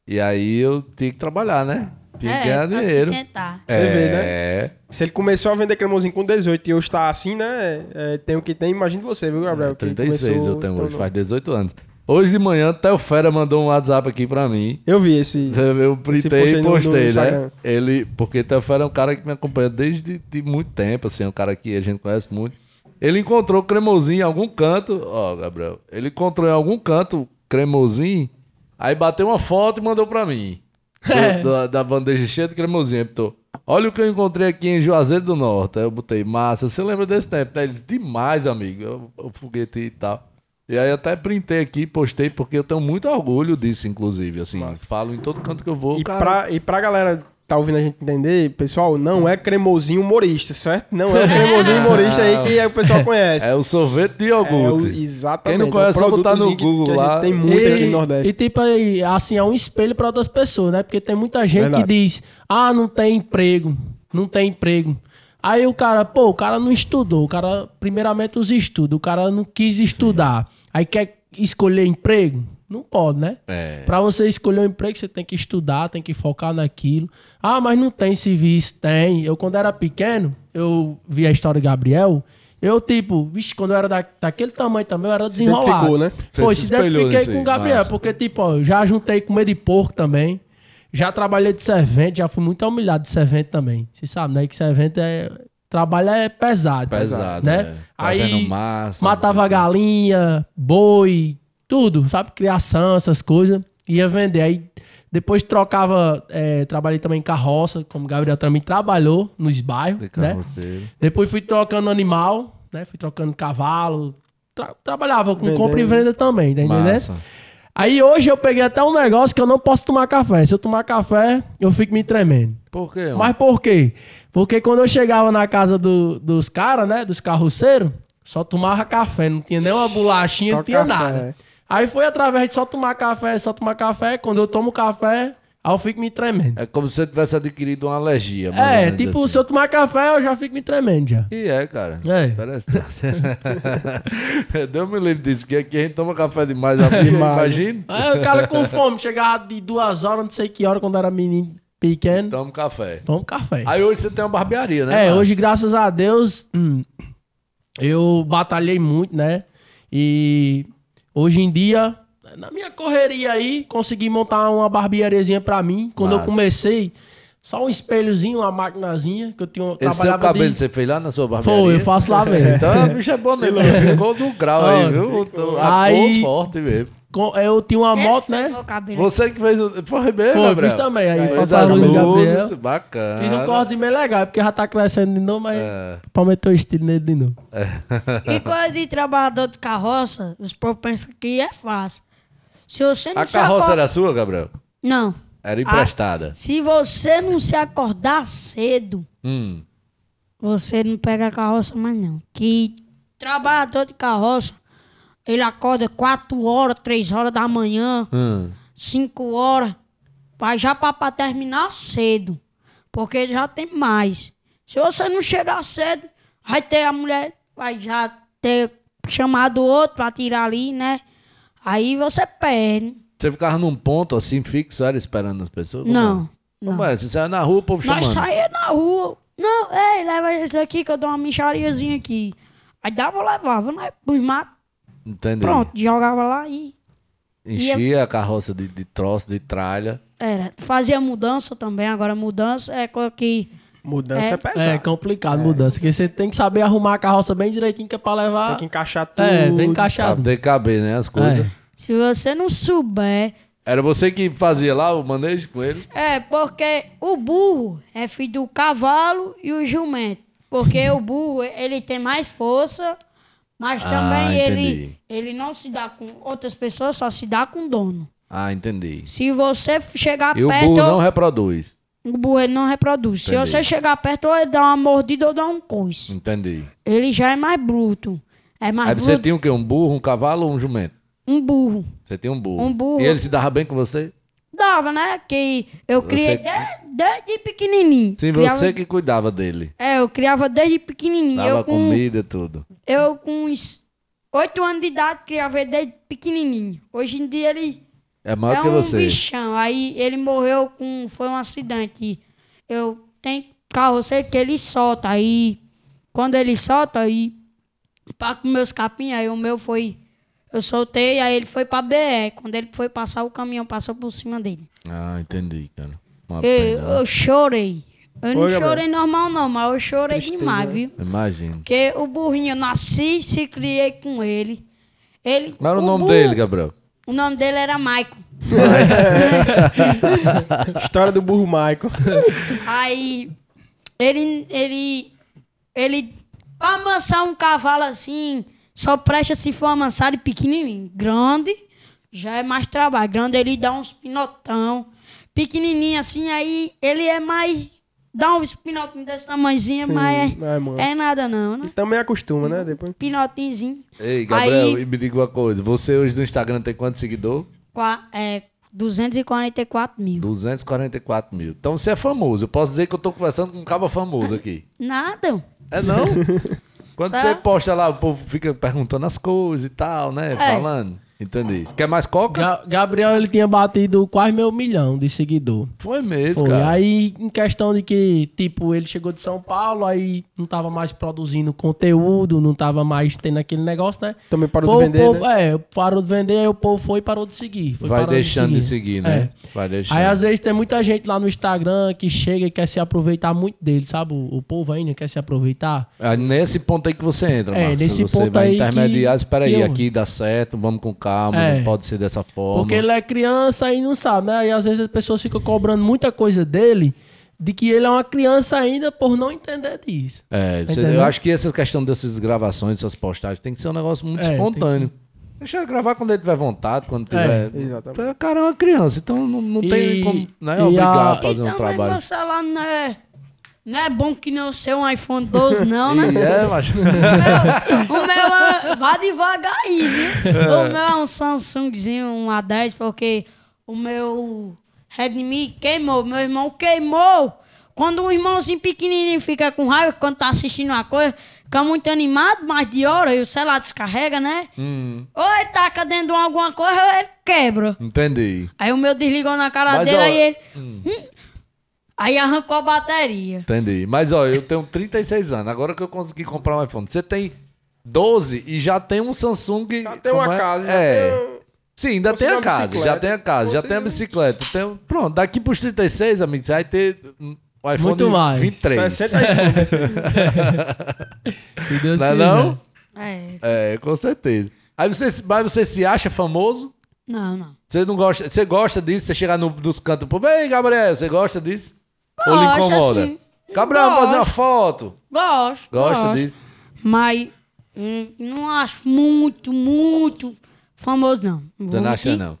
E aí eu tinha que trabalhar, né? Tinha que ganhar É, dinheiro. sustentar. Você vê, né? É. Se ele começou a vender cremosinho com 18 e hoje tá assim, né? É, tem o que tem, imagina você, viu, Gabriel? que 36 começou eu tenho hoje, faz 18 anos. Hoje de manhã, até o Fera mandou um WhatsApp aqui pra mim. Eu vi esse. Eu Esse printei postei e no- no postei, né? Ele, porque Tefera é um cara que me acompanha desde de muito tempo, assim, é um cara que a gente conhece muito. Ele encontrou cremosinho em algum canto, ó, Gabriel, ele encontrou em algum canto cremosinho, aí bateu uma foto e mandou pra mim. do- É. do- da bandeja cheia de cremosinho. Aí botou, olha o que eu encontrei aqui em Juazeiro do Norte. Aí eu botei, massa, você lembra desse tempo? Aí ele disse, demais, amigo, o, o foguete e tal. E aí até printei aqui, postei, porque eu tenho muito orgulho disso, inclusive, assim, falo em todo canto que eu vou, E cara. pra, e pra galera tá ouvindo a gente entender, pessoal, não é cremosinho humorista, certo? Não é o cremosinho humorista aí que o pessoal conhece. É o sorvete de É o- iogurte. exatamente. Quem não conhece, é só botar no que- Google que a lá. tem muito aqui no E Nordeste. tipo aí, assim, é um espelho para outras pessoas, né? Porque tem muita gente Verdade. que diz, ah, não tem emprego, não tem emprego. Aí o cara, pô, o cara não estudou, o cara, primeiramente os estudos, o cara não quis estudar. Aí quer escolher emprego? Não pode, né? É. Pra você escolher um emprego, você tem que estudar, tem que focar naquilo. Ah, mas não tem serviço. Tem. Eu, quando era pequeno, eu vi a história de Gabriel. Eu, tipo, vixe, quando eu era da, daquele tamanho também, eu era desenrolado. identificou, né? Você Foi, se se identifiquei com o Gabriel, massa. porque, tipo, ó, eu já juntei com medo de porco também. Já trabalhei de servente, já fui muito humilhado de servente também. Você sabe, né? Que servente é. Trabalho é pesado. Pesado, né? né? Fazendo Aí massa. matava galinha, boi, tudo, sabe? Criação, essas coisas. Ia vender. Aí depois trocava. é, trabalhei também em carroça, como o Gabriel também trabalhou nos bairros, De né? Depois fui trocando animal, né? Fui trocando cavalo. Tra- trabalhava com compra e venda também, tá entendendo? Aí hoje eu peguei até um negócio que eu não posso tomar café. Se eu tomar café, eu fico me tremendo. Por quê? mano? Mas por quê? Porque quando eu chegava na casa do- dos caras, né? Dos carroceiros, só tomava café. Não tinha nem uma bolachinha, Só não tinha café, nada. É. Aí foi através de só tomar café, só tomar café. Quando eu tomo café, aí eu fico me tremendo. É como se você tivesse adquirido uma alergia. É, tipo, assim. se eu tomar café, eu já fico me tremendo já. E é, cara. É. Interessante. Deus me livre disso, porque aqui a gente toma café demais. Imagina. Aí o cara com fome, chegava de duas horas, não sei que hora, quando era menino pequeno, Toma café. toma café. Aí hoje você tem uma barbearia, né? É, hoje, graças a Deus, hum, eu batalhei muito, né? E hoje em dia, na minha correria aí, consegui montar uma barbeariazinha pra mim. Quando eu comecei, só um espelhozinho, uma maquinazinha, que eu tinha, Esse seu trabalhava cabelo de... você fez lá na sua barbearia? Foi, eu faço lá mesmo. Então, a bicha é boa mesmo. Ficou do grau aí, viu? A aí- forte mesmo. Com- Eu tinha uma moto, né? Você que fez o... Foi mesmo, Foi, Gabriel? fiz também. Aí Fez faço as a Gabriel. luzes, bacana. Fiz um corte bem legal, porque já tá crescendo de novo, mas É. pra meter o estilo nele de novo. E coisa de trabalhador de carroça, os povos pensam que é fácil. Se você não A se carroça acorda- era sua, Gabriel? Não. Era emprestada. Se você não se acordar cedo, Hum. você não pega a carroça mais não. Que trabalhador de carroça, ele acorda 4 horas, 3 horas da manhã, Hum. 5 horas, vai já pra, pra terminar cedo. Porque já tem mais. Se você não chegar cedo, vai ter a mulher, vai já ter chamado outro pra tirar ali, né? Aí você perde. Você ficava num ponto assim fixo, era esperando as pessoas? Como Não, era? não. Como era? Você saia na rua, o povo Nós chamando. saía na rua. Não, ei, leva esse aqui que eu dou uma michariazinha aqui. Aí dava, levava, né? Pus mato, Entendeu? pronto, jogava lá e Enchia a carroça de, de troço, de tralha. era. Fazia mudança também, agora mudança é coisa que... Mudança é, É. pesada. É complicado mudança, porque você tem que saber arrumar a carroça bem direitinho, que é pra levar. Tem que encaixar tudo. É, bem Pra encaixado. poder caber, né? As coisas. É. Se você não souber... Era você que fazia lá o manejo com ele? É, porque o burro é filho do cavalo e o jumento. Porque o burro, ele tem mais força, mas Ah, também entendi. ele, ele não se dá com outras pessoas, só se dá com o dono. Ah, entendi. Se você chegar E o perto... burro não reproduz. O burro ele não reproduz. Se Entendi. você chegar perto, ou ele dá uma mordida ou dá um coice. Entendi. Ele já é mais bruto. É mais Aí você bruto. tinha o quê? Um burro, um cavalo ou um jumento? Um burro. Você tinha um burro. Um burro. E ele se dava bem com você? Dava, né? Que eu criei desde, desde pequenininho. Sim, Criava- você que cuidava dele. É, eu criava desde pequenininho. Dava eu com, comida e tudo. eu com uns 8 anos de idade criava ele desde pequenininho. Hoje em dia ele É maior é que um você. bichão. Aí ele morreu com... Foi um acidente. Eu tenho carroceiro que ele solta. Aí quando ele solta, aí para com meus capim, aí o meu foi... Eu soltei, aí ele foi pra BR. Quando ele foi passar, o caminhão passou por cima dele. Ah, entendi, cara. Uma Eu, pena. eu chorei. Eu não Oi, chorei normal não, mas eu chorei Tristeza, demais, né? viu? Imagino. Porque o burrinho, eu nasci e se criei com ele. Ele Qual era o, nome burro- dele, Gabriel? O nome dele era Maicon. História do burro Michael. Aí ele ele ele pra amansar um cavalo assim, só presta se for amansado e pequenininho. Grande já é mais trabalho. Grande ele dá uns pinotão. Pequenininho assim, aí ele é mais dá uns pinotinhos desse tamanhozinho, Sim, mas é, é, é nada não, né? Também acostuma, né? Depois. Pinotinhozinho. Ei, Gabriel, Aí- e me diga uma coisa. Você hoje no Instagram tem quantos seguidores? Qua- É 244 mil. 244 mil. Então você é famoso. Eu posso dizer que eu tô conversando com um cabo famoso aqui. Nada. É não? Quando Só- você posta lá, o povo fica perguntando as coisas e tal, né? É. Falando. Entendi. Quer mais coca? Ga- Gabriel, ele tinha batido quase meio milhão de seguidor. Foi mesmo, Foi. cara. Aí, em questão de que, tipo, ele chegou de São Paulo, aí não tava mais produzindo conteúdo, não tava mais tendo aquele negócio, né? Também parou Foi de vender, povo- né? É, parou de vender, aí o povo foi e parou de seguir. Foi Vai deixando de seguir, né? Vai deixando. Aí, às vezes, tem muita gente lá no Instagram que chega e quer se aproveitar muito dele, sabe? O, o povo ainda quer se aproveitar. É nesse ponto aí que você entra, É, Marcos. nesse Você ponto vai aí intermediar, que- espera aí, eu- aqui dá certo, vamos com calma, É. não pode ser dessa forma. Porque ele é criança e não sabe, né? E às vezes as pessoas ficam cobrando muita coisa dele, de que ele é uma criança ainda por não entender disso. É, você- Entendeu? eu acho que essa questão dessas gravações, dessas postagens, tem que ser um negócio muito É, espontâneo. Deixa eu gravar quando ele tiver vontade, quando tiver. Exatamente. O cara é uma criança, então não, não tem E- como né, obrigar a- a fazer um então, trabalho. meu celular não é, não é bom que não ser um iPhone 12, não, né? É, mas... O meu é, vá devagar aí, viu? O meu é um Samsungzinho, um A10, porque o meu Redmi queimou. Meu irmão queimou. Quando um irmãozinho pequenininho fica com raiva, quando tá assistindo uma coisa, fica muito animado, mais de hora, e o celular descarrega, né? Hum, Ou ele taca dentro de alguma coisa, ou ele quebra. entendi. Aí o meu desligou na cara Mas, dele, ó, aí ele... Hum. Aí arrancou a bateria. Entendi. Mas, ó, eu tenho 36 anos. Agora que eu consegui comprar um iPhone. Você tem 12 e já tem um Samsung. Já tem uma é? casa, já é. tem Sim, ainda tem a casa, já tem a casa, já tem a bicicleta. Tem... Pronto, daqui pros 36, amigos, você vai ter um iPhone Muito mais. 23. 60 iPhones. Se Deus Não é não? É. É, com certeza. Aí você, se- mas você se acha famoso? Não, não. Você não gosta, você gosta disso? Você chegar no, nos cantos, pô, vem, Gabriel, você gosta disso? Ou lhe Gosto, incomoda? assim. Gabriel, vamos fazer uma foto. Gosto. Gosta gosto. disso? Mas hum, não acho muito, muito famoso, não. Você Vou não acha, mentir. não?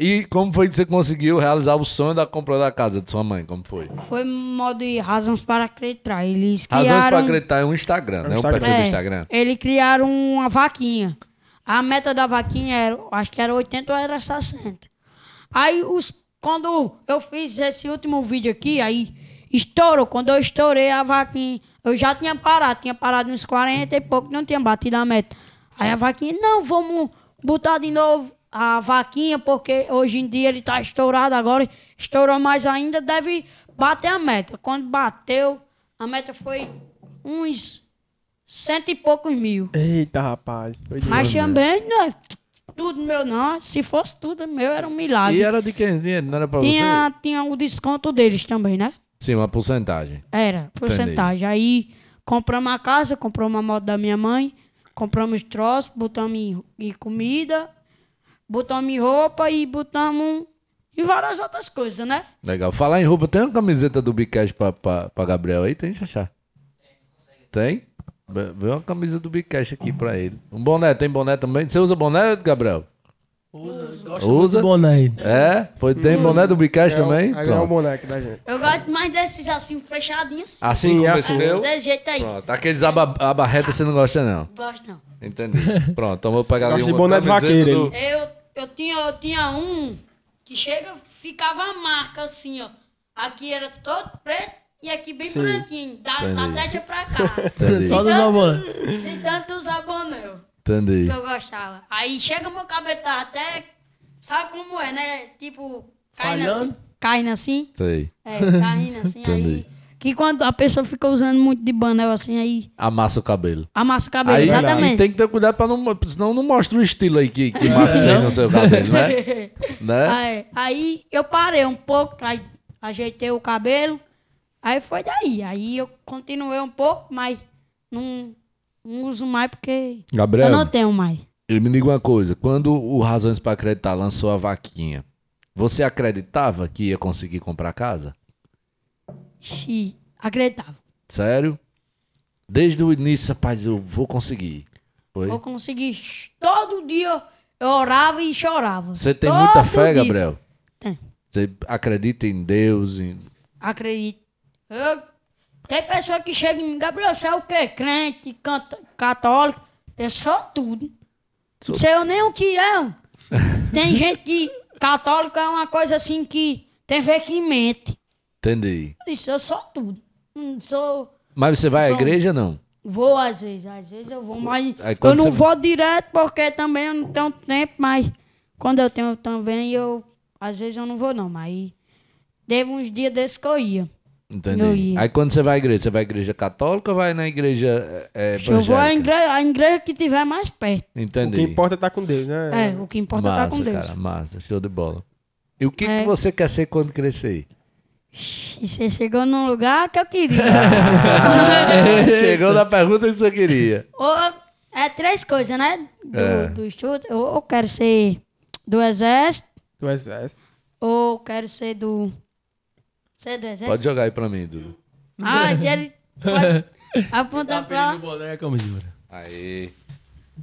E como foi que você conseguiu realizar o sonho da compra da casa de sua mãe? Como foi? Foi modo de razões para acreditar. Eles Razões criaram... pra acreditar é um Instagram, né? Um Instagram. perfil do É, Instagram. Eles criaram uma vaquinha. A meta da vaquinha era, acho que era 80 ou era 60. Aí os, quando eu fiz esse último vídeo aqui, aí estourou. Quando eu estourei a vaquinha, eu já tinha parado, tinha parado uns 40 e pouco, não tinha batido a meta. Aí a vaquinha, não, vamos botar de novo a vaquinha, porque hoje em dia ele tá estourado agora, estourou mais ainda, deve bater a meta. Quando bateu, a meta foi uns cento e poucos mil. Eita, rapaz. Mas também, não é tudo meu não. Se fosse tudo meu, era um milagre. E era de quem? Não era pra tinha, tinha o desconto deles também, né? Sim, uma porcentagem. Era, porcentagem. Aí compramos a casa, compramos a moto da minha mãe, compramos troços, botamos em, em comida, botamos em roupa e botamos em várias outras coisas, né? Legal. Falar em roupa, tem uma camiseta do Bicast pra, pra, pra Gabriel aí? Tem, Xaxá? Tem? Vê vê uma camisa do Bicast aqui pra ele. Um boné, tem boné também? Você usa boné, Gabriel? Usa, gosta Usa? muito do boné. É? Pois tem boné do Bicast É o- também? Aí é o boneco da gente. Eu gosto mais desses assim, fechadinhos. Assim Sim, como assim. Desse jeito aí. Pronto. Aqueles aba, abarreta você não gosta, não. Gosto não. Entendi. Pronto, então vou pegar ali uma boné de vaqueiro, do... Eu, eu, tinha, eu tinha um que chega, ficava a marca assim, ó. Aqui era todo preto e aqui bem Sim. branquinho. Da, da testa pra cá. Entendi. Só dos boné. De tanto usar boné, Entendi. que eu gostava. Aí chega meu cabelo tá até... Sabe como é, né? Tipo, caindo Falhando? assim. Caindo assim. Sei. É, caindo assim. Entendi. aí, que quando a pessoa fica usando muito de boné assim, aí Amassa o cabelo. amassa o cabelo. Aí, exatamente. tem que ter cuidado pra não... Senão não mostra o estilo aí que, que Max fez no seu cabelo, né? né? Aí, aí eu parei um pouco, aí ajeitei o cabelo, aí foi daí. Aí eu continuei um pouco, mas não, não uso mais porque Gabriel, eu não tenho mais. E me diga uma coisa, quando o Razões para Acreditar lançou a vaquinha, você acreditava que ia conseguir comprar casa? Se acreditava. Sério? Desde o início, rapaz, eu vou conseguir. Foi? Eu consegui. Todo dia eu orava e chorava. Você tem Todo muita fé, dia. Gabriel? Tem. Você acredita em Deus? Em... Acredito. Eu- tem pessoa que chega em mim, Gabriel, você é o quê? Crente, canta- católico? Eu sou tudo. Sou- Sei eu nem o que é. tem gente que católico é uma coisa assim que tem a ver que mente. Entendi. Eu disse, eu sou tudo. Não sou. Mas você vai à Sou- igreja, não? Vou às vezes, às vezes eu vou, mas Aí eu não você- vou direto porque também eu não tenho tempo, mas quando eu tenho também, eu às vezes eu não vou não, mas teve uns dias desses que eu ia. Entendi. Aí quando você vai à igreja, você vai à igreja católica ou vai na igreja é, Eu vou à igreja, a igreja que tiver mais perto. O Entendi. que importa é estar com Deus, né? É, o que importa é massa, estar com Deus. cara, massa, show de bola. E o que, É. que você quer ser quando crescer? Você chegou num lugar que eu queria. Chegou na pergunta que você queria. ou, é três coisas, né? Do, É. do estudo. Ou eu quero ser do exército, Do exército. ou quero ser do. Ser do exército? Pode jogar aí pra mim, Dudu. Ah, ele pode apontar Tá pra lá. boné, camisura. Aí.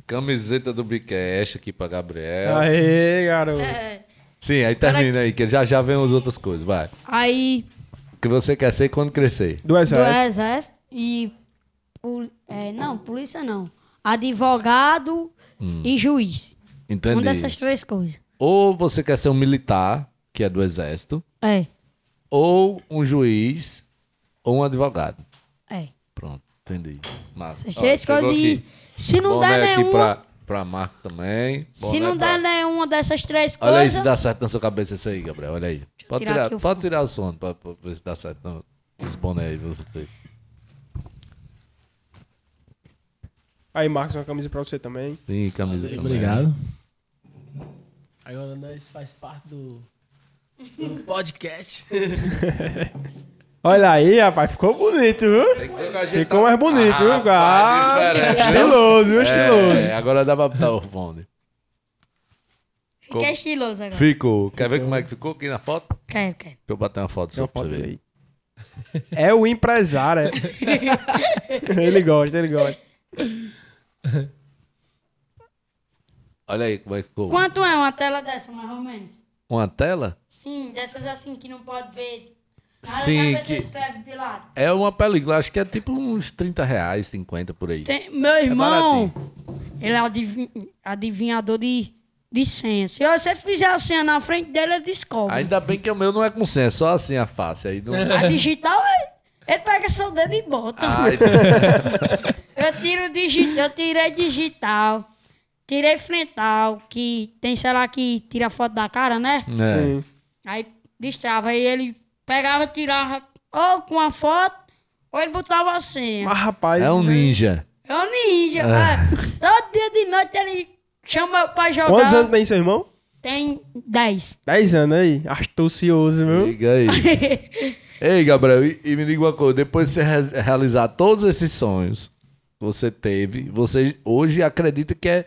Camiseta do Bicast aqui pra Gabriel. Aê, garoto. É, Sim, aí termina aí, que já já vem as outras coisas. Vai. aí, O que você quer ser quando crescer? Do do exército. exército e. pol- é, não, polícia não. Advogado e juiz. Entendi. Uma dessas três coisas. Ou você quer ser um militar, que é do exército, É, ou um juiz, ou um advogado. é. Pronto, entendi. Massa. Essas três coisas e. Se não der aqui nenhuma. pra, pra Marco também. Se não pra- der nenhuma dessas três Olha aí coisas. se dá certo na sua cabeça isso aí, Gabriel. Olha aí. Pode tirar tirar, pode tirar o som pra, pra ver se dá certo não, esse boné aí pra você. Aí, Marcos, uma camisa pra você também. Sim, camisa também. Obrigado. Agora nós faz parte do, do podcast. Olha aí, rapaz, ficou bonito, viu? Ficou tá- mais bonito, viu? Ah, estiloso, viu? Estiloso. É, agora dá pra botar o fone. Fiquei estiloso agora. Ficou. Quer ver como é que ficou aqui na foto? Quero, quero. Deixa eu bater uma foto Tem só uma pra foto você ver. aí. É o empresário, é. ele gosta, ele gosta. Olha aí como é que ficou. Quanto é uma tela dessa, mais ou menos? Uma tela? Sim, dessas assim que não pode ver. Sim, Nada, que- escreve de lado. É uma película, acho que é tipo uns 30 reais, 50 por aí. Tem- meu irmão, baratinho. ele é adivi- adivinhador de, de senha. Se você fizer a senha na frente dele, ele descobre. Ainda bem que o meu não é com senha, é só assim a face. Aí não... A digital, ele, ele pega seu dedo e bota. Ai, Eu tiro digi eu tirei digital, tirei frontal, que tem, sei lá, que tira foto da cara, né? é. Sim. Aí destrava, aí ele pegava, tirava ou com a foto, ou ele botava a senha. Mas, rapaz. é um né? ninja. É um ninja. ah, Todo dia de noite ele chama pra jogar. Quantos anos tem seu irmão? Tem 10. 10 anos aí. Astucioso, viu? Liga aí. Ei, Gabriel, e, e me diga uma coisa: depois de você re- realizar todos esses sonhos que você teve, você hoje acredita que é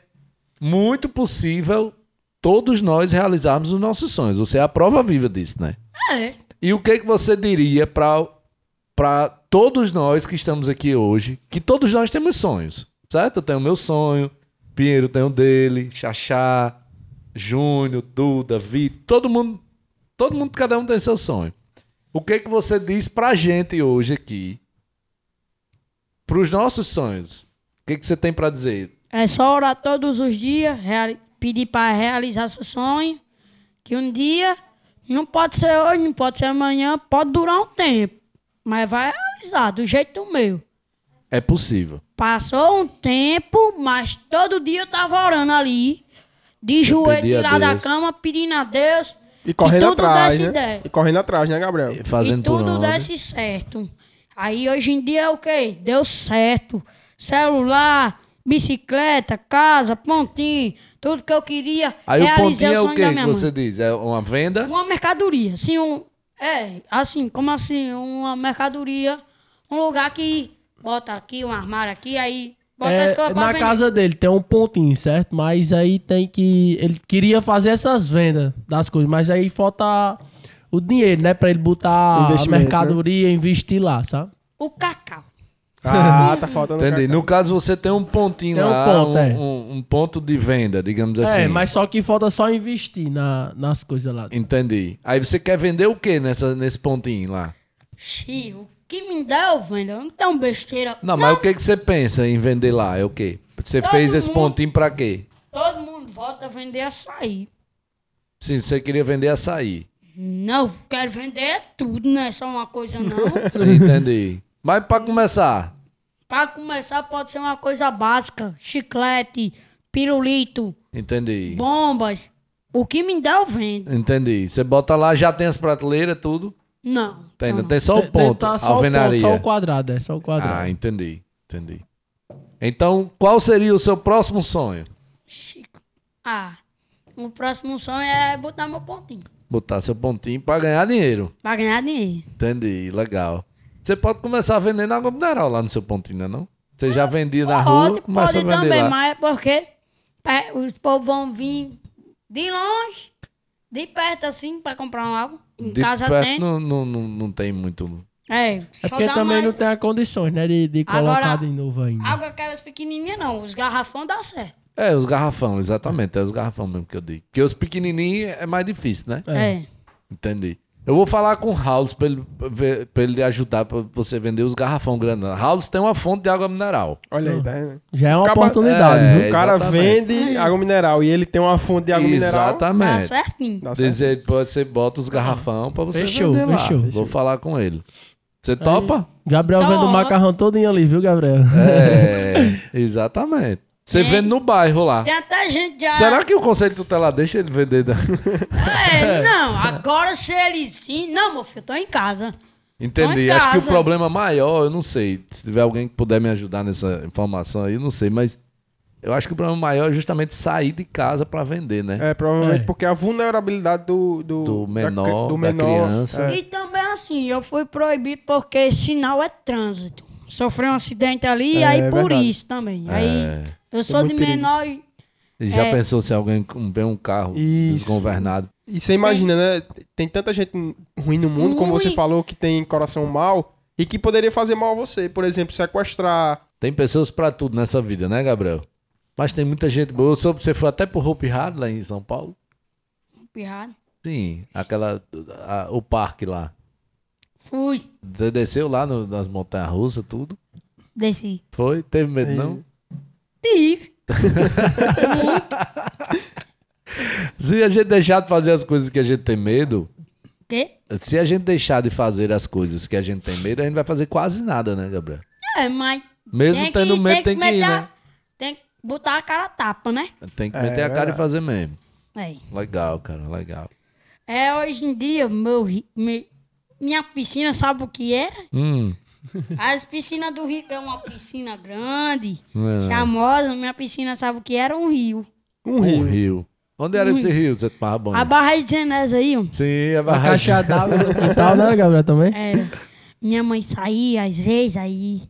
muito possível todos nós realizarmos os nossos sonhos. Você é a prova viva disso, né? É. E o que, que você diria para para todos nós que estamos aqui hoje, que todos nós temos sonhos, certo? Eu tenho o meu sonho, Pinheiro tem o dele, Xaxá, Júnior, Duda, Vitor, todo mundo, todo mundo, cada um tem seu sonho. O que que você diz pra gente hoje aqui, pros nossos sonhos? O que que você tem pra dizer? É só orar todos os dias, pedir para realizar seu sonho. Que um dia, não pode ser hoje, não pode ser amanhã, pode durar um tempo. Mas vai realizar, do jeito do meu. É possível. Passou um tempo, mas todo dia eu tava orando ali, de joelho pedia de lá da cama, pedindo a Deus. E correndo tudo atrás, desse né? ideia. E correndo atrás, né, Gabriel? Fazendo e tudo desse certo. Aí hoje em dia é o quê? Deu certo. Celular, bicicleta, casa, pontinho, tudo que eu queria. Aí o pontinho é o sonho que você diz? É uma venda? Uma mercadoria, assim, um. É, assim, como assim? Uma mercadoria, um lugar que bota aqui, um armário aqui, aí bota as É, coisas pra na vender. casa dele tem um pontinho, certo? Mas aí tem que. Ele queria fazer essas vendas das coisas, mas aí falta o dinheiro, né? Pra ele botar a Investimento, mercadoria e investir lá, sabe? O cacau. Ah, tá faltando. Entendi. cacau. No caso, você tem um pontinho Tem um lá, ponto, um, é. um- um ponto de venda, digamos assim. É, mas só que falta só investir na, nas coisas lá. Entendi. Aí você quer vender o que nessa, nesse pontinho lá? Xi, o que me dá, eu vendo. Eu não tenho besteira. Não, mas o que, que você pensa em vender lá? É o quê? Você Todo fez esse mundo. pontinho pra quê? Todo mundo volta a vender açaí. Sim, você queria vender açaí. Não, quero vender tudo, não é só uma coisa não. Sim, entendi. Mas pra começar, Para começar, pode ser uma coisa básica: chiclete, pirulito, entendi. bombas. O que me dá, eu vendo. Entendi. Você bota lá, já tem as prateleiras, tudo. Não. Tem, não tem só o Tem- tem- ponto, tá só o alvenaria. ponto, só o quadrado, é só o quadrado. Ah, entendi. Entendi. Então, qual seria o seu próximo sonho? Chico. Ah, o próximo sonho é botar meu pontinho. Botar seu pontinho pra ganhar dinheiro. Pra ganhar dinheiro. Entendi, legal. Você pode começar a vender na água mineral lá no seu pontinho, não? Você já vendia na rua, Pode, começa pode a vender também, lá. mas é porque é, os povos vão vir de longe, de perto assim, pra comprar um álbum. Em De casa perto tem. Não, não, não, não tem muito... É, É porque dá também mais- não tem as condições, né? De, de colocar Agora, de novo ainda. Água aquelas pequenininhas não, os garrafão dá certo. É, os garrafão, exatamente. É os garrafão mesmo que eu digo. Porque os pequenininhos é mais difícil, né? É. É. Entendi. Eu vou falar com o Raul pra ele, pra ele ajudar pra você vender os garrafão grandes. Raul tem uma fonte de água mineral. Olha aí, tá vendo? Já é uma Acaba- oportunidade, É, viu? O cara exatamente. vende água mineral e ele tem uma fonte de água mineral. Dá Exatamente. certinho. Dá certo. Dizer, pode ser, bota os garrafão pra você Fechou, vender lá. fechou. Vou falar com ele. Você topa? Gabriel vende o Toma. macarrão todinho ali, viu, Gabriel? É, exatamente. Você Tem. vende no bairro lá. Tem até gente já. Será que o conselho tutelar deixa ele vender? da- É, não, agora se ele sim. Não, meu filho, eu tô em casa. Entendi. em Acho que o casa. problema maior, eu não sei. Se tiver alguém que puder me ajudar nessa informação aí, eu não sei, mas eu acho que o problema maior é justamente sair de casa pra vender, né? É, provavelmente É. porque a vulnerabilidade do, do, Do da menor, cri- do da menor criança. é. E também assim, eu fui proibido porque sinal é trânsito. Sofri um acidente ali, É, aí é por verdade. isso também. Aí É. eu sou de perigo. menor e E já É. pensou se alguém vê um carro Isso. desgovernado? E você imagina, né? Tem tanta gente ruim no mundo, como você Ruim. falou, que tem coração mau e que poderia fazer mal a você. Por exemplo, sequestrar. Tem pessoas pra tudo nessa vida, né, Gabriel? Mas tem muita gente boa. Eu soube que você foi até pro Hope Hard lá em São Paulo. pirrado. Sim, aquela. a- o parque lá. Fui, Você desceu lá no- nas montanhas russas, tudo? desci. Foi? Teve medo, É. não? Tive. Se a gente deixar de fazer as coisas que a gente tem medo, Quê? se a gente deixar de fazer as coisas que a gente tem medo, a gente vai fazer quase nada, né, Gabriel? É, mas. Mesmo tem tendo que- medo, tem que, ir, meter a- né? Tem que botar a cara a tapa, né? Tem que É, meter a cara e verdade. fazer mesmo. É. Legal, cara, legal. É, hoje em dia, meu, ri- me- minha piscina, sabe o que era? Hum, As piscinas do Rio é uma piscina grande, é não. charmosa. Minha piscina, sabe o que era? Um rio. Um Um rio. rio. Onde era esse rio? Você tomava banho? A Barra de Genésio aí, ó. Sim, a A barragem. caixa d'água no quintal, né, Gabriel, também? Era. Minha mãe saía, às vezes, aí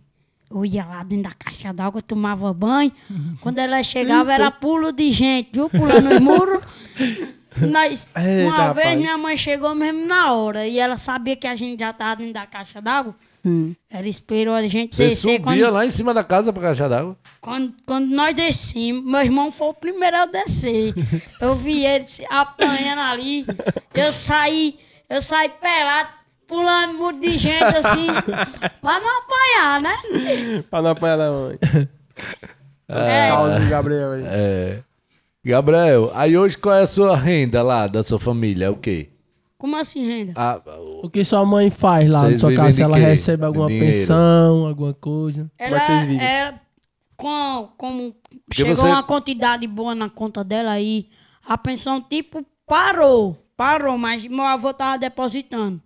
eu ia lá dentro da caixa d'água, tomava banho. Quando ela chegava, era pulo de gente, viu? Pulando os muros. Nós, Eita, uma vez rapaz. minha mãe chegou mesmo na hora e ela sabia que a gente já tava dentro da caixa d'água. Ela esperou a gente Você descer. subia Quando, lá em cima da casa pra caixa d'água? quando, quando nós descemos, meu irmão foi o primeiro a descer. Eu vi ele se apanhando ali. Eu saí, eu saí pelado, pulando muro de gente assim, pra não apanhar, né? Pra não apanhar da mãe. É. Causa do Gabriel aí. É. Gabriel, aí hoje qual é a sua renda lá da sua família? É o quê? Como assim, renda? Ah, O que sua mãe faz lá Vocês na sua casa? Se ela recebe alguma dinheiro? pensão, alguma coisa. Como é que vocês vivem? Ela, com, como chegou você- uma quantidade boa na conta dela aí, a pensão tipo parou, parou, mas meu avô tava depositando.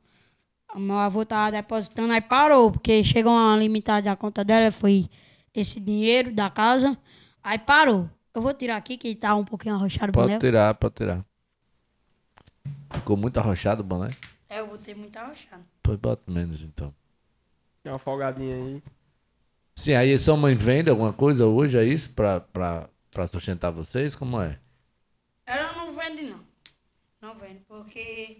Meu avô tava depositando, aí parou, porque chegou uma limitada da conta dela, foi esse dinheiro da casa, aí parou. Eu vou tirar aqui que tá um pouquinho arrochado o pode boné. tirar, pode tirar. Ficou muito arrochado o boné? É, eu botei muito arrochado. Pois bota menos então. Dá uma folgadinha aí. Sim, aí sua mãe vende alguma coisa hoje, é isso? Pra, pra, pra sustentar vocês? Como é? Ela não vende, não. Não vende, porque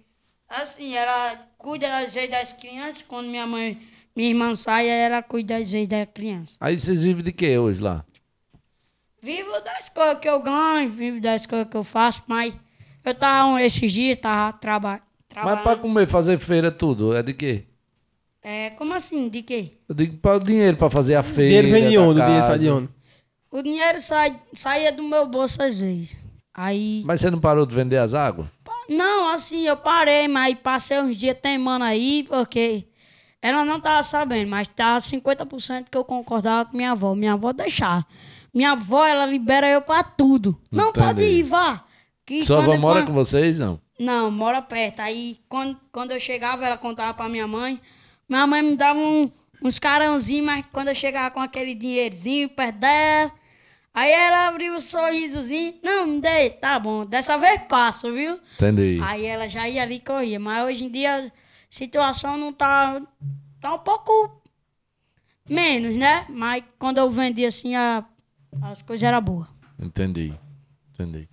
assim, ela cuida às vezes das crianças. Quando minha mãe, minha irmã sai, ela cuida às vezes da criança. Aí vocês vivem de quê hoje lá? Vivo das coisas que eu ganho, vivo das coisas que eu faço, mas eu tava um- esses dias, tava traba Mas pra trabalhando. comer, fazer feira, tudo, é de quê? É, como assim? De quê? Eu digo para o dinheiro pra fazer a feira. dinheiro vem de onde? O dinheiro sai de onde? O dinheiro sai, saía do meu bolso às vezes. Aí. Mas você não parou de vender as águas? Não, assim, eu parei, mas passei uns dias teimando aí, porque ela não tava sabendo, mas tava 50% que eu concordava com minha avó. Minha avó deixar. Minha avó, ela libera eu pra tudo. Não, Entendi. pode ir, vá. Que Sua avó mora com vocês, não? Não, mora perto. Aí, quando, quando eu chegava, ela contava pra minha mãe. Minha mãe me dava um- uns carãozinhos, mas quando eu chegava com aquele dinheirinho perto dela, aí ela abriu um sorrisozinho. Não, me dei, tá bom. Dessa vez passo, viu? Entendi. Aí ela já ia ali e corria. Mas hoje em dia a situação não tá. Tá um pouco menos, né? Mas quando eu vendi assim, a- as coisas eram boas. Entendi. Entendi.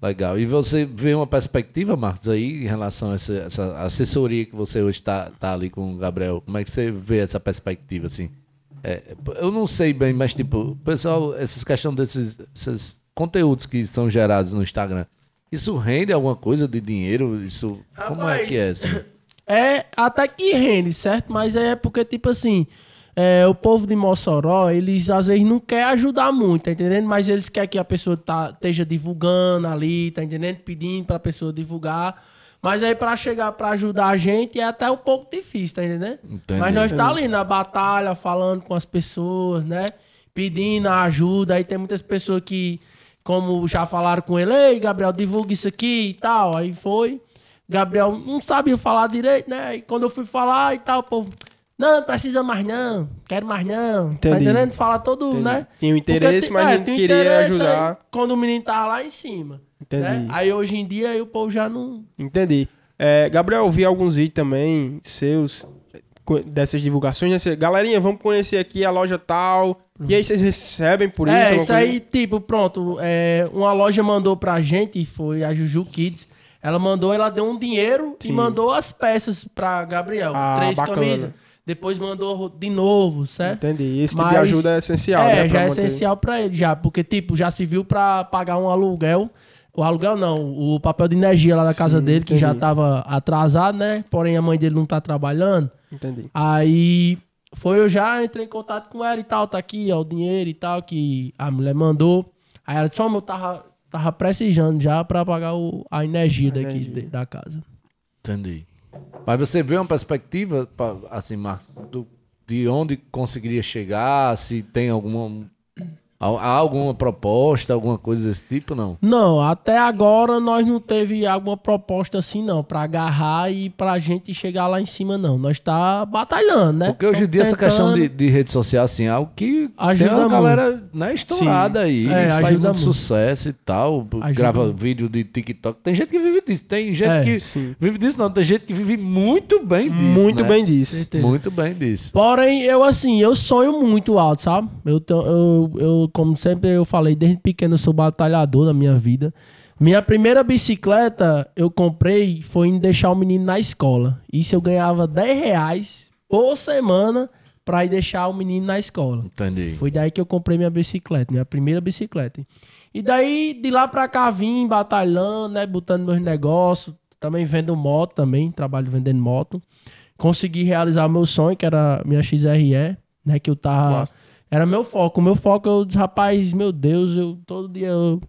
Legal. E você vê uma perspectiva, Marcos, aí em relação a essa, essa assessoria que você hoje está tá ali com o Gabriel? Como é que você vê essa perspectiva, assim? É, eu não sei bem, mas tipo, pessoal, essas questões desses esses conteúdos que são gerados no Instagram, isso rende alguma coisa de dinheiro? Isso, como é Rapaz, que é assim? É, até que rende, certo? Mas é porque, tipo assim, é, o povo de Mossoró, eles às vezes não querem ajudar muito, tá entendendo? Mas eles querem que a pessoa tá, esteja divulgando ali, tá entendendo? Pedindo pra pessoa divulgar. Mas aí pra chegar pra ajudar a gente é até um pouco difícil, tá entendendo? Entendi. Mas nós tá ali na batalha, falando com as pessoas, né? Pedindo ajuda. Aí tem muitas pessoas que, como já falaram com ele, ei, Gabriel, divulga isso aqui e tal. Aí foi. Gabriel não sabia falar direito, né? E quando eu fui falar e tal, o povo, não, precisa mais não, quero mais não. Tá Entendi. entendendo? Fala todo, Entendi. né? Tinha um interesse, Porque mas tem- não tem queria ajudar. aí, quando o menino tava lá em cima. Entendi. né? Aí hoje em dia aí o povo já não. Entendi. É, Gabriel, eu vi alguns vídeos também seus dessas divulgações. Né? Você, Galerinha, vamos conhecer aqui a loja tal. E aí vocês recebem por isso? é, isso coisa? aí, tipo, pronto. é, uma loja mandou pra gente, foi a Juju Kids. Ela mandou, ela deu um dinheiro Sim. e mandou as peças pra Gabriel. Ah, três bacana. camisas. Depois mandou de novo, certo? Entendi. Esse tipo de ajuda é essencial, é, né? já é manter. essencial pra ele, já. Porque, tipo, já se viu pra pagar um aluguel. O aluguel não, o papel de energia lá da casa Sim, dele, que já entendi. tava atrasado, né? Porém, a mãe dele não tá trabalhando. Entendi. Aí foi, eu já entrei em contato com ela e tal, tá aqui, ó, o dinheiro e tal, que a mulher mandou. Aí ela disse, ó, eu tava, tava precisando já pra pagar o, a energia A daqui energia. de- da casa. Entendi. Mas você vê uma perspectiva, assim, Marcos, do- de onde conseguiria chegar, se tem alguma, há alguma proposta, alguma coisa desse tipo, não? Não, até agora nós não teve alguma proposta assim, não, pra agarrar e pra gente chegar lá em cima, não. Nós tá batalhando, né? Porque hoje em dia essa questão de, tentando. de rede social, assim, é algo que Ajuda tem uma muito. galera né, estourada aí, É, faz ajuda muito muito. sucesso e tal, Ajuda grava vídeo de TikTok. Tem gente que vive disso, tem gente É, que sim. vive disso não, tem gente que vive muito bem disso, Muito né? bem disso. Certeza. Muito bem disso. Porém, eu assim, eu sonho muito alto, sabe? Eu, eu, eu, como sempre eu falei, desde pequeno eu sou batalhador na minha vida. Minha primeira bicicleta eu comprei foi em deixar o menino na escola. Isso eu ganhava 10 reais por semana pra ir deixar o menino na escola. Entendi. Foi daí que eu comprei minha bicicleta, minha primeira bicicleta. E daí, de lá pra cá, vim batalhando, né? Botando meus negócios. Também vendo moto também, trabalho vendendo moto. Consegui realizar meu sonho, que era minha XRE, né? Que eu tava... Massa. Era meu foco. O meu foco, eu rapaz, meu Deus, eu todo dia eu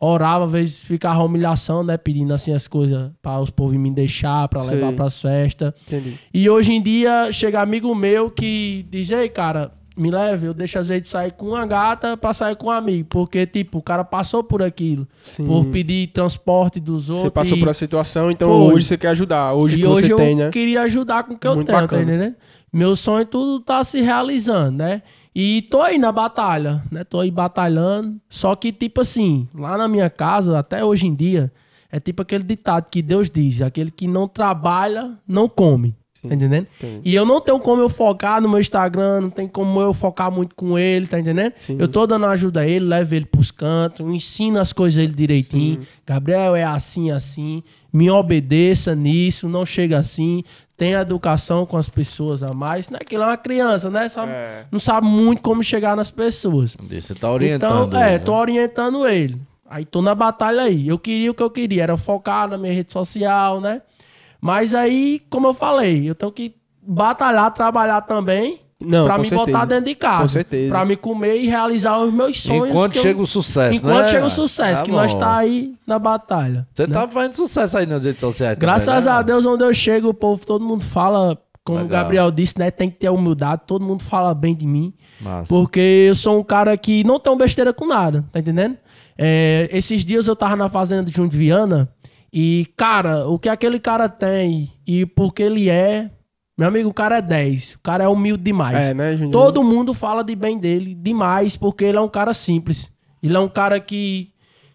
orava, às vezes ficava humilhação, né? Pedindo assim as coisas para os povos me deixar, pra Sei. levar pras festas. Entendi. E hoje em dia chega amigo meu que diz, ei, cara, me leve, eu deixo às vezes sair com uma gata pra sair com um amigo. Porque, tipo, o cara passou por aquilo. Sim. Por pedir transporte dos outros. Você passou por essa situação, então Foi. hoje você quer ajudar. Hoje e que hoje você eu tem, né? queria ajudar com o que eu Muito tenho, bacana. tá? Meu sonho tudo tá se realizando, né? E tô aí na batalha, né? Tô aí batalhando. Só que, tipo assim, lá na minha casa, até hoje em dia, é tipo aquele ditado que Deus diz: aquele que não trabalha, não come. Tá entendendo? entendi. E eu não tenho como eu focar no meu Instagram, não tem como eu focar muito com ele, tá entendendo? Sim. Eu tô dando ajuda a ele, levo ele pros cantos, ensino as coisas a ele direitinho. Gabriel é assim, assim. Me obedeça nisso, não chega assim. Tenha educação com as pessoas a mais. Não é que ele é uma criança, né? Sabe- É. Não sabe muito como chegar nas pessoas. Você tá orientando. Então, é, ele, né? tô orientando ele. Aí tô na batalha aí. Eu queria o que eu queria, era focar na minha rede social, né? Mas aí, como eu falei, eu tenho que batalhar, trabalhar também Não, pra me certeza. botar dentro de casa. Com certeza. Pra me comer e realizar os meus sonhos. Enquanto que eu- chega o sucesso, Enquanto né? chega o sucesso, Tá que nós bom. tá aí na batalha. Você né? tá fazendo sucesso aí nas redes sociais Graças também, né? a Deus, onde eu chego, o povo, todo mundo fala, como Legal. o Gabriel disse, né? Tem que ter humildade, todo mundo fala bem de mim. Massa. Porque eu sou um cara que não tenho besteira com nada, tá entendendo? É, esses dias eu tava na fazenda de Junho de Viana e, cara, o que aquele cara tem e porque ele é, meu amigo, o cara é 10. O cara é humilde demais. É, né, Júnior? Todo mundo fala de bem dele demais porque ele é um cara simples. Ele é um cara que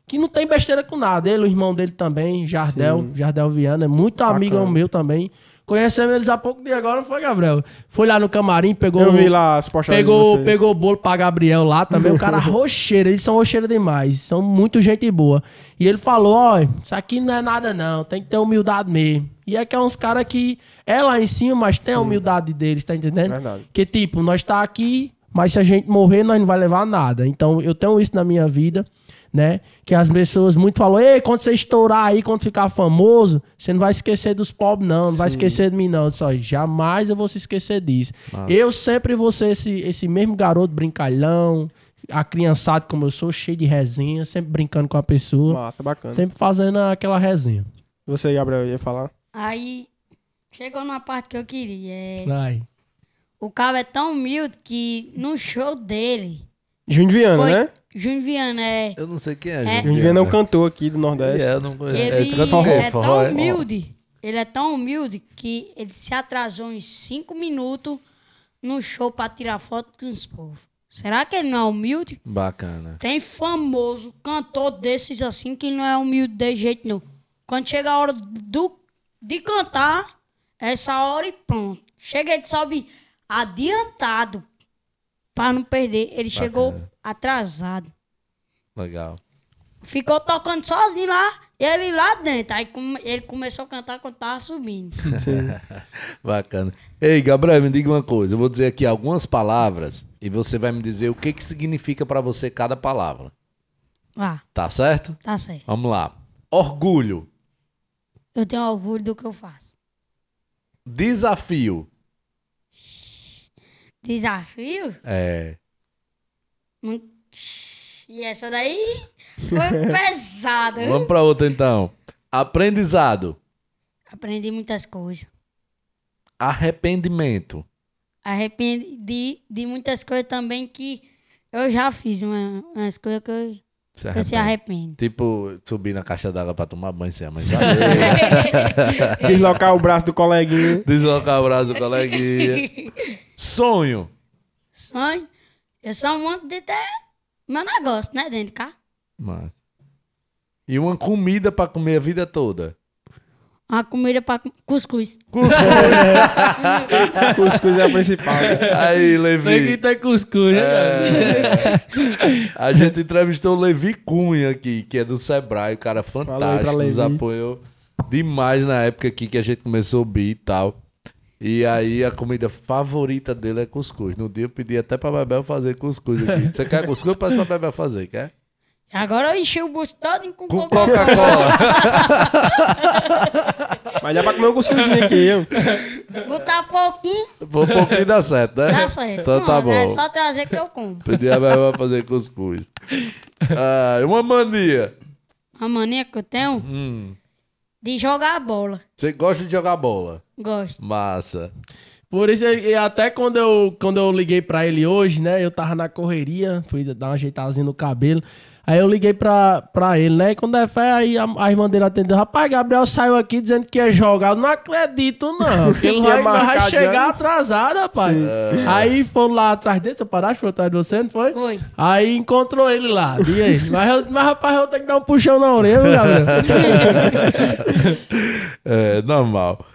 que não tem besteira com nada. Ele, o irmão dele também, Jardel, Sim. Jardel Viana, é muito amigo Bacana. meu também. Conhecemos eles há pouco dia agora, não foi, Gabriel? Foi lá no camarim, pegou Eu vi lá as postagens de Pegou, pegou o bolo pra Gabriel lá também. O cara rocheiro, eles são rocheiro demais. São muito gente boa. E ele falou: ó, isso aqui não é nada não, tem que ter humildade mesmo. E é que é uns caras que é lá em cima, mas tem a humildade deles, tá entendendo? Verdade. Que tipo, nós tá aqui, mas se a gente morrer, nós não vai levar nada. Então eu tenho isso na minha vida, né? Que as pessoas muito falam, ei, quando você estourar aí, quando ficar famoso, você não vai esquecer dos pobres, não, não vai Sim. esquecer de mim, não. Só jamais eu vou se esquecer disso. Massa. Eu sempre vou ser esse, esse mesmo garoto brincalhão, acriançado como eu sou, cheio de resenha, sempre brincando com a pessoa, Massa, bacana. sempre fazendo aquela resenha. Você, Gabriel, ia falar? Aí chegou numa parte que eu queria. É, Vai. o cara é tão humilde que no show dele, Júnior Viana, Foi. né? Júnior Viana é. Eu não sei quem é. É. Júnior Viana é um cantor aqui do Nordeste. É, eu não conheço. Ele é Forró, tão é? humilde ele é tão humilde que ele se atrasou em cinco minutos no show pra tirar foto com os povos. Será que ele não é humilde? Bacana. Tem famoso cantor desses assim que não é humilde de jeito nenhum. Quando chega a hora do, de cantar, essa hora e pronto. Chega, ele sobe adiantado pra não perder. Ele chegou atrasado. Legal. Ficou tocando sozinho lá, ele lá dentro. Aí come- ele começou a cantar quando tava subindo. Bacana. Ei, Gabriel, me diga uma coisa. Eu vou dizer aqui algumas palavras e você vai me dizer o que, que significa pra você cada palavra. Ah, Tá certo? tá certo. Vamos lá. Orgulho. Eu tenho orgulho do que eu faço. Desafio. Desafio? É. Hum, E essa daí foi pesada. Vamos pra outra então. Aprendizado. Aprendi muitas coisas. Arrependimento. Arrependi de muitas coisas também que eu já fiz. Uma, umas coisas que eu, Se eu se arrepende. arrependo. Tipo, subir na caixa d'água pra tomar banho sem a mãe saber. Deslocar o braço do coleguinha. Deslocar o braço do coleguinha. Sonho. Sonho. Eu sou um monte de ter meu negócio, né, dentro de cá. Massa. E uma comida pra comer a vida toda. Uma comida pra com- cuscuz. Cuscuz é a principal. Aí, Tem que Levi. ter cuscuz, né, cara? A gente entrevistou o Levi Cunha aqui, que é do Sebrae, o cara fantástico, nos Levi. apoiou demais na época aqui que a gente começou a ouvir e tal. E aí a comida favorita dele é cuscuz. No dia eu pedi até pra Bebel fazer cuscuz aqui. Você quer cuscuz? Pede pra Bebel fazer, quer? Agora eu enchi o busto todo com, Com Coca-Cola. Coca-Cola. Mas dá pra comer um cuscuzinho aqui, eu. Botar pouquinho, Por um pouquinho dá certo, né? dá certo. Então tá É bom. só trazer que eu como. Pedi a Bebel fazer cuscuz. Ah, uma mania. A mania que eu tenho Hum, de jogar bola. você gosta de jogar bola? Gosto. Massa. Por isso, e até quando eu, quando eu liguei pra ele hoje, né? Eu tava na correria, fui dar uma ajeitadinha no cabelo. Aí eu liguei pra, pra ele, né? E quando é fé, aí a, a irmã dele atendeu. Rapaz, Gabriel saiu aqui dizendo que ia jogar. Eu não acredito, não. Que ele vai, vai chegar atrasado, rapaz. Aí foram lá atrás dele, seu padrasto foi atrás de você, não foi? Foi. Aí encontrou ele lá. E aí? Mas, mas rapaz, eu tenho que dar um puxão na orelha, viu, Gabriel? É, normal.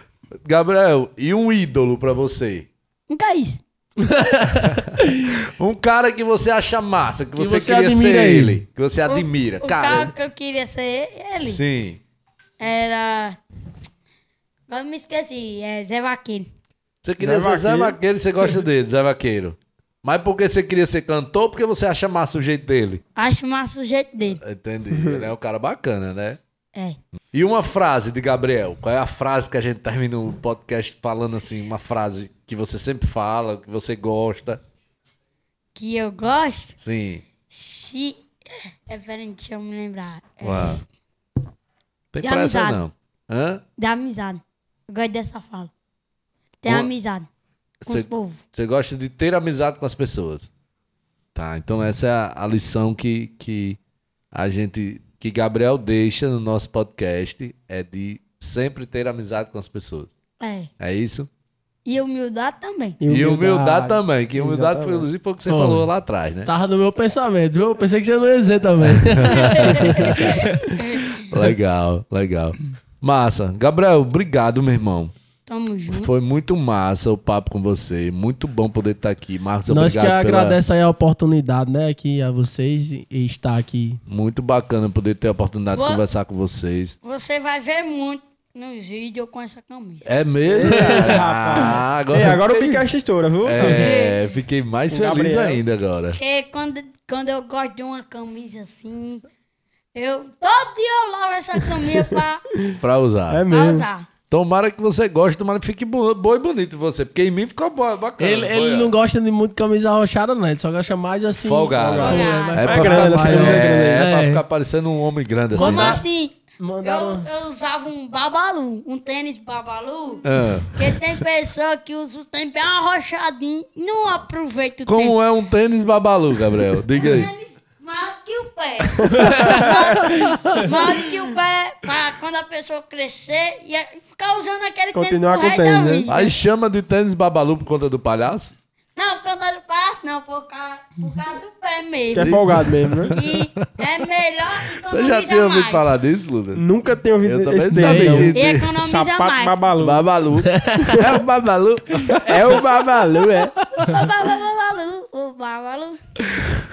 Gabriel, e um ídolo pra você? Nunca é isso. Um cara que você acha massa, que, você, você queria ser ele. ele. Que você admira. O cara, cara que eu queria ser ele sim. era. Agora me esqueci. É Zé Vaqueiro. Você queria Zé ser Zé Vaqueiro. Vaqueiro, você gosta dele, Zé Vaqueiro. Mas porque você queria ser cantor, ou porque você acha massa o jeito dele? Acho massa o jeito dele. Entendi. Ele é um cara bacana, né? É. E uma frase de Gabriel. Qual é a frase que a gente termina o podcast falando assim? Uma frase que você sempre fala, que você gosta. Que eu gosto. Sim. Xi... É, peraí, deixa eu me lembrar. É, Uau. Tem pressa amizade. não. Hã? Da amizade. Eu gosto dessa fala. Tem Uma- amizade com Cê- os povos. Você gosta de ter amizade com as pessoas. Tá, então essa é a, a lição que, que a gente, que Gabriel deixa no nosso podcast, é de sempre ter amizade com as pessoas. É. É isso? E humildade também. E humildade, também, que humildade foi, Exatamente. inclusive, foi o que você Foi. falou lá atrás, né? Tava no meu pensamento, viu? Eu pensei que você não ia dizer também. Legal, legal. Massa. Gabriel, obrigado, meu irmão. Tamo junto. Foi muito massa o papo com você. Muito bom poder estar aqui. Marcos, Nós que obrigado pela... agradece aí a oportunidade, né? Aqui a vocês e e estar aqui. Muito bacana poder ter a oportunidade de conversar com vocês. Você vai ver muito nos vídeos com essa camisa. É mesmo? cara? Ah, agora, Ei, agora o fiquei- Picasso estoura, viu? É, fiquei mais feliz Gabriel. ainda agora. Porque quando, quando eu gosto de uma camisa assim, eu todo dia eu lavo essa camisa pra, Pra usar. É pra mesmo. usar. Tomara que você goste, tomara que fique bo- boa e bonito você. Porque em mim ficou boa, bacana. Ele, ele não gosta de muito camisa arrochada, não. Ele só gosta mais assim. Folgado. Mas É fica pra, grande, ficar, essa é, aí. é pra É. ficar parecendo um homem grande assim. Como né? assim? Mandaram... Eu, eu usava um babalu, um tênis babalu, Ah. porque tem pessoa que usa o tênis bem arrochadinho e não aproveita o Como é um tênis babalu, Gabriel? Diga aí. tênis. Maior do que o pé. maior, maior do que o pé pra quando a pessoa crescer e ficar usando aquele Continuar tênis com pro resto tênis, né? Aí chama de tênis babalu por conta do palhaço? Não, quando eu passo, não, por causa, por causa do pé mesmo. Que é folgado mesmo, né? E é melhor Você já tinha ouvido mais. falar disso, Lucas? Nunca tenho ouvido Eu também esse não sabia. E economiza Sapato mais. babalu. Babalu. é o babalu. É o babalu, é. O babalu, o babalu.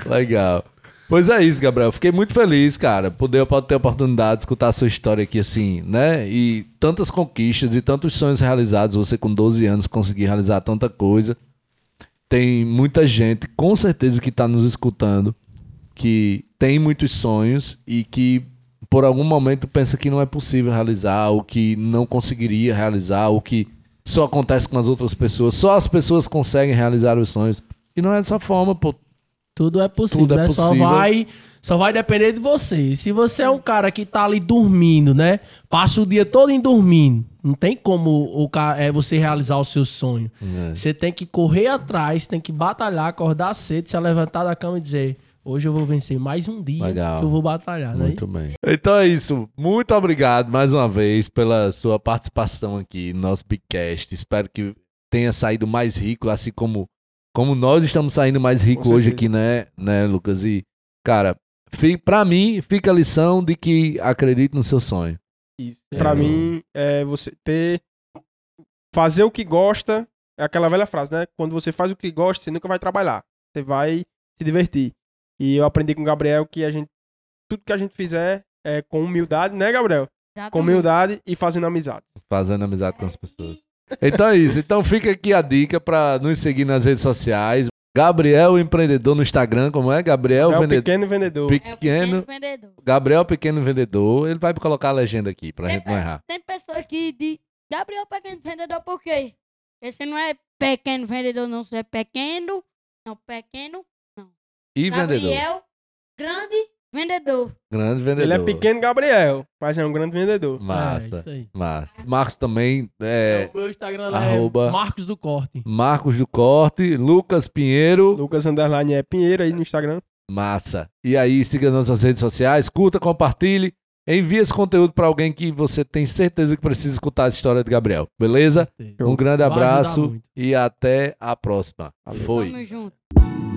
Legal. Pois é isso, Gabriel. Fiquei muito feliz, cara, poder pode ter a oportunidade de escutar a sua história aqui assim, né? E tantas conquistas e tantos sonhos realizados. Você com 12 anos conseguir realizar tanta coisa. Tem muita gente, com certeza, que está nos escutando, que tem muitos sonhos e que por algum momento pensa que não é possível realizar, ou que não conseguiria realizar, ou que só acontece com as outras pessoas. Só as pessoas conseguem realizar os sonhos. E não é dessa forma, pô. Tudo é possível, Tudo é? Só possível. vai, só vai depender de você. Se você é um cara que tá ali dormindo, né? Passa o dia todo em dormindo. Não tem como o é, você realizar o seu sonho. É. Você tem que correr atrás, tem que batalhar, acordar cedo, se levantar da cama e dizer: Hoje eu vou vencer mais um dia Legal. que eu vou batalhar, né? Muito bem. Então é isso. Muito obrigado mais uma vez pela sua participação aqui no nosso Bigcast. Espero que tenha saído mais rico, assim como, como nós estamos saindo mais rico hoje aqui, né, né, Lucas? E, cara, pra mim, fica a lição de que acredite no seu sonho. Isso. É. Pra mim, é você ter. Fazer o que gosta. É aquela velha frase, né? Quando você faz o que gosta, você nunca vai trabalhar. Você vai se divertir. E eu aprendi com o Gabriel que a gente. Tudo que a gente fizer é com humildade, né, Gabriel? Com Exatamente. humildade e fazendo amizade. Fazendo amizade com as pessoas. Então é isso. Então fica aqui a dica pra nos seguir nas redes sociais. Gabriel Empreendedor no Instagram, como é? Gabriel É Vendedor. pequeno vendedor. É o Pequeno. pequeno vendedor. Gabriel Pequeno Vendedor. Ele vai colocar a legenda aqui pra Tem, gente não errar. tem pessoa que diz, Gabriel Pequeno Vendedor, por quê? Esse não é pequeno vendedor, não. Você é pequeno, não, pequeno, E vendedor. Gabriel, grande vendedor. Grande vendedor. Ele é pequeno Gabriel, mas é um grande vendedor. É, Massa. isso aí. Massa. Marcos também. É, o meu Instagram lá arroba- é Marcos do Corte. Marcos do Corte. Lucas Pinheiro. Lucas Underline é Pinheiro aí no Instagram. Massa. E aí, siga nas nossas redes sociais. Curta, compartilhe. Envie esse conteúdo pra alguém que você tem certeza que precisa escutar a história de Gabriel. Beleza? Um grande abraço e até a próxima. Foi. Tamo junto.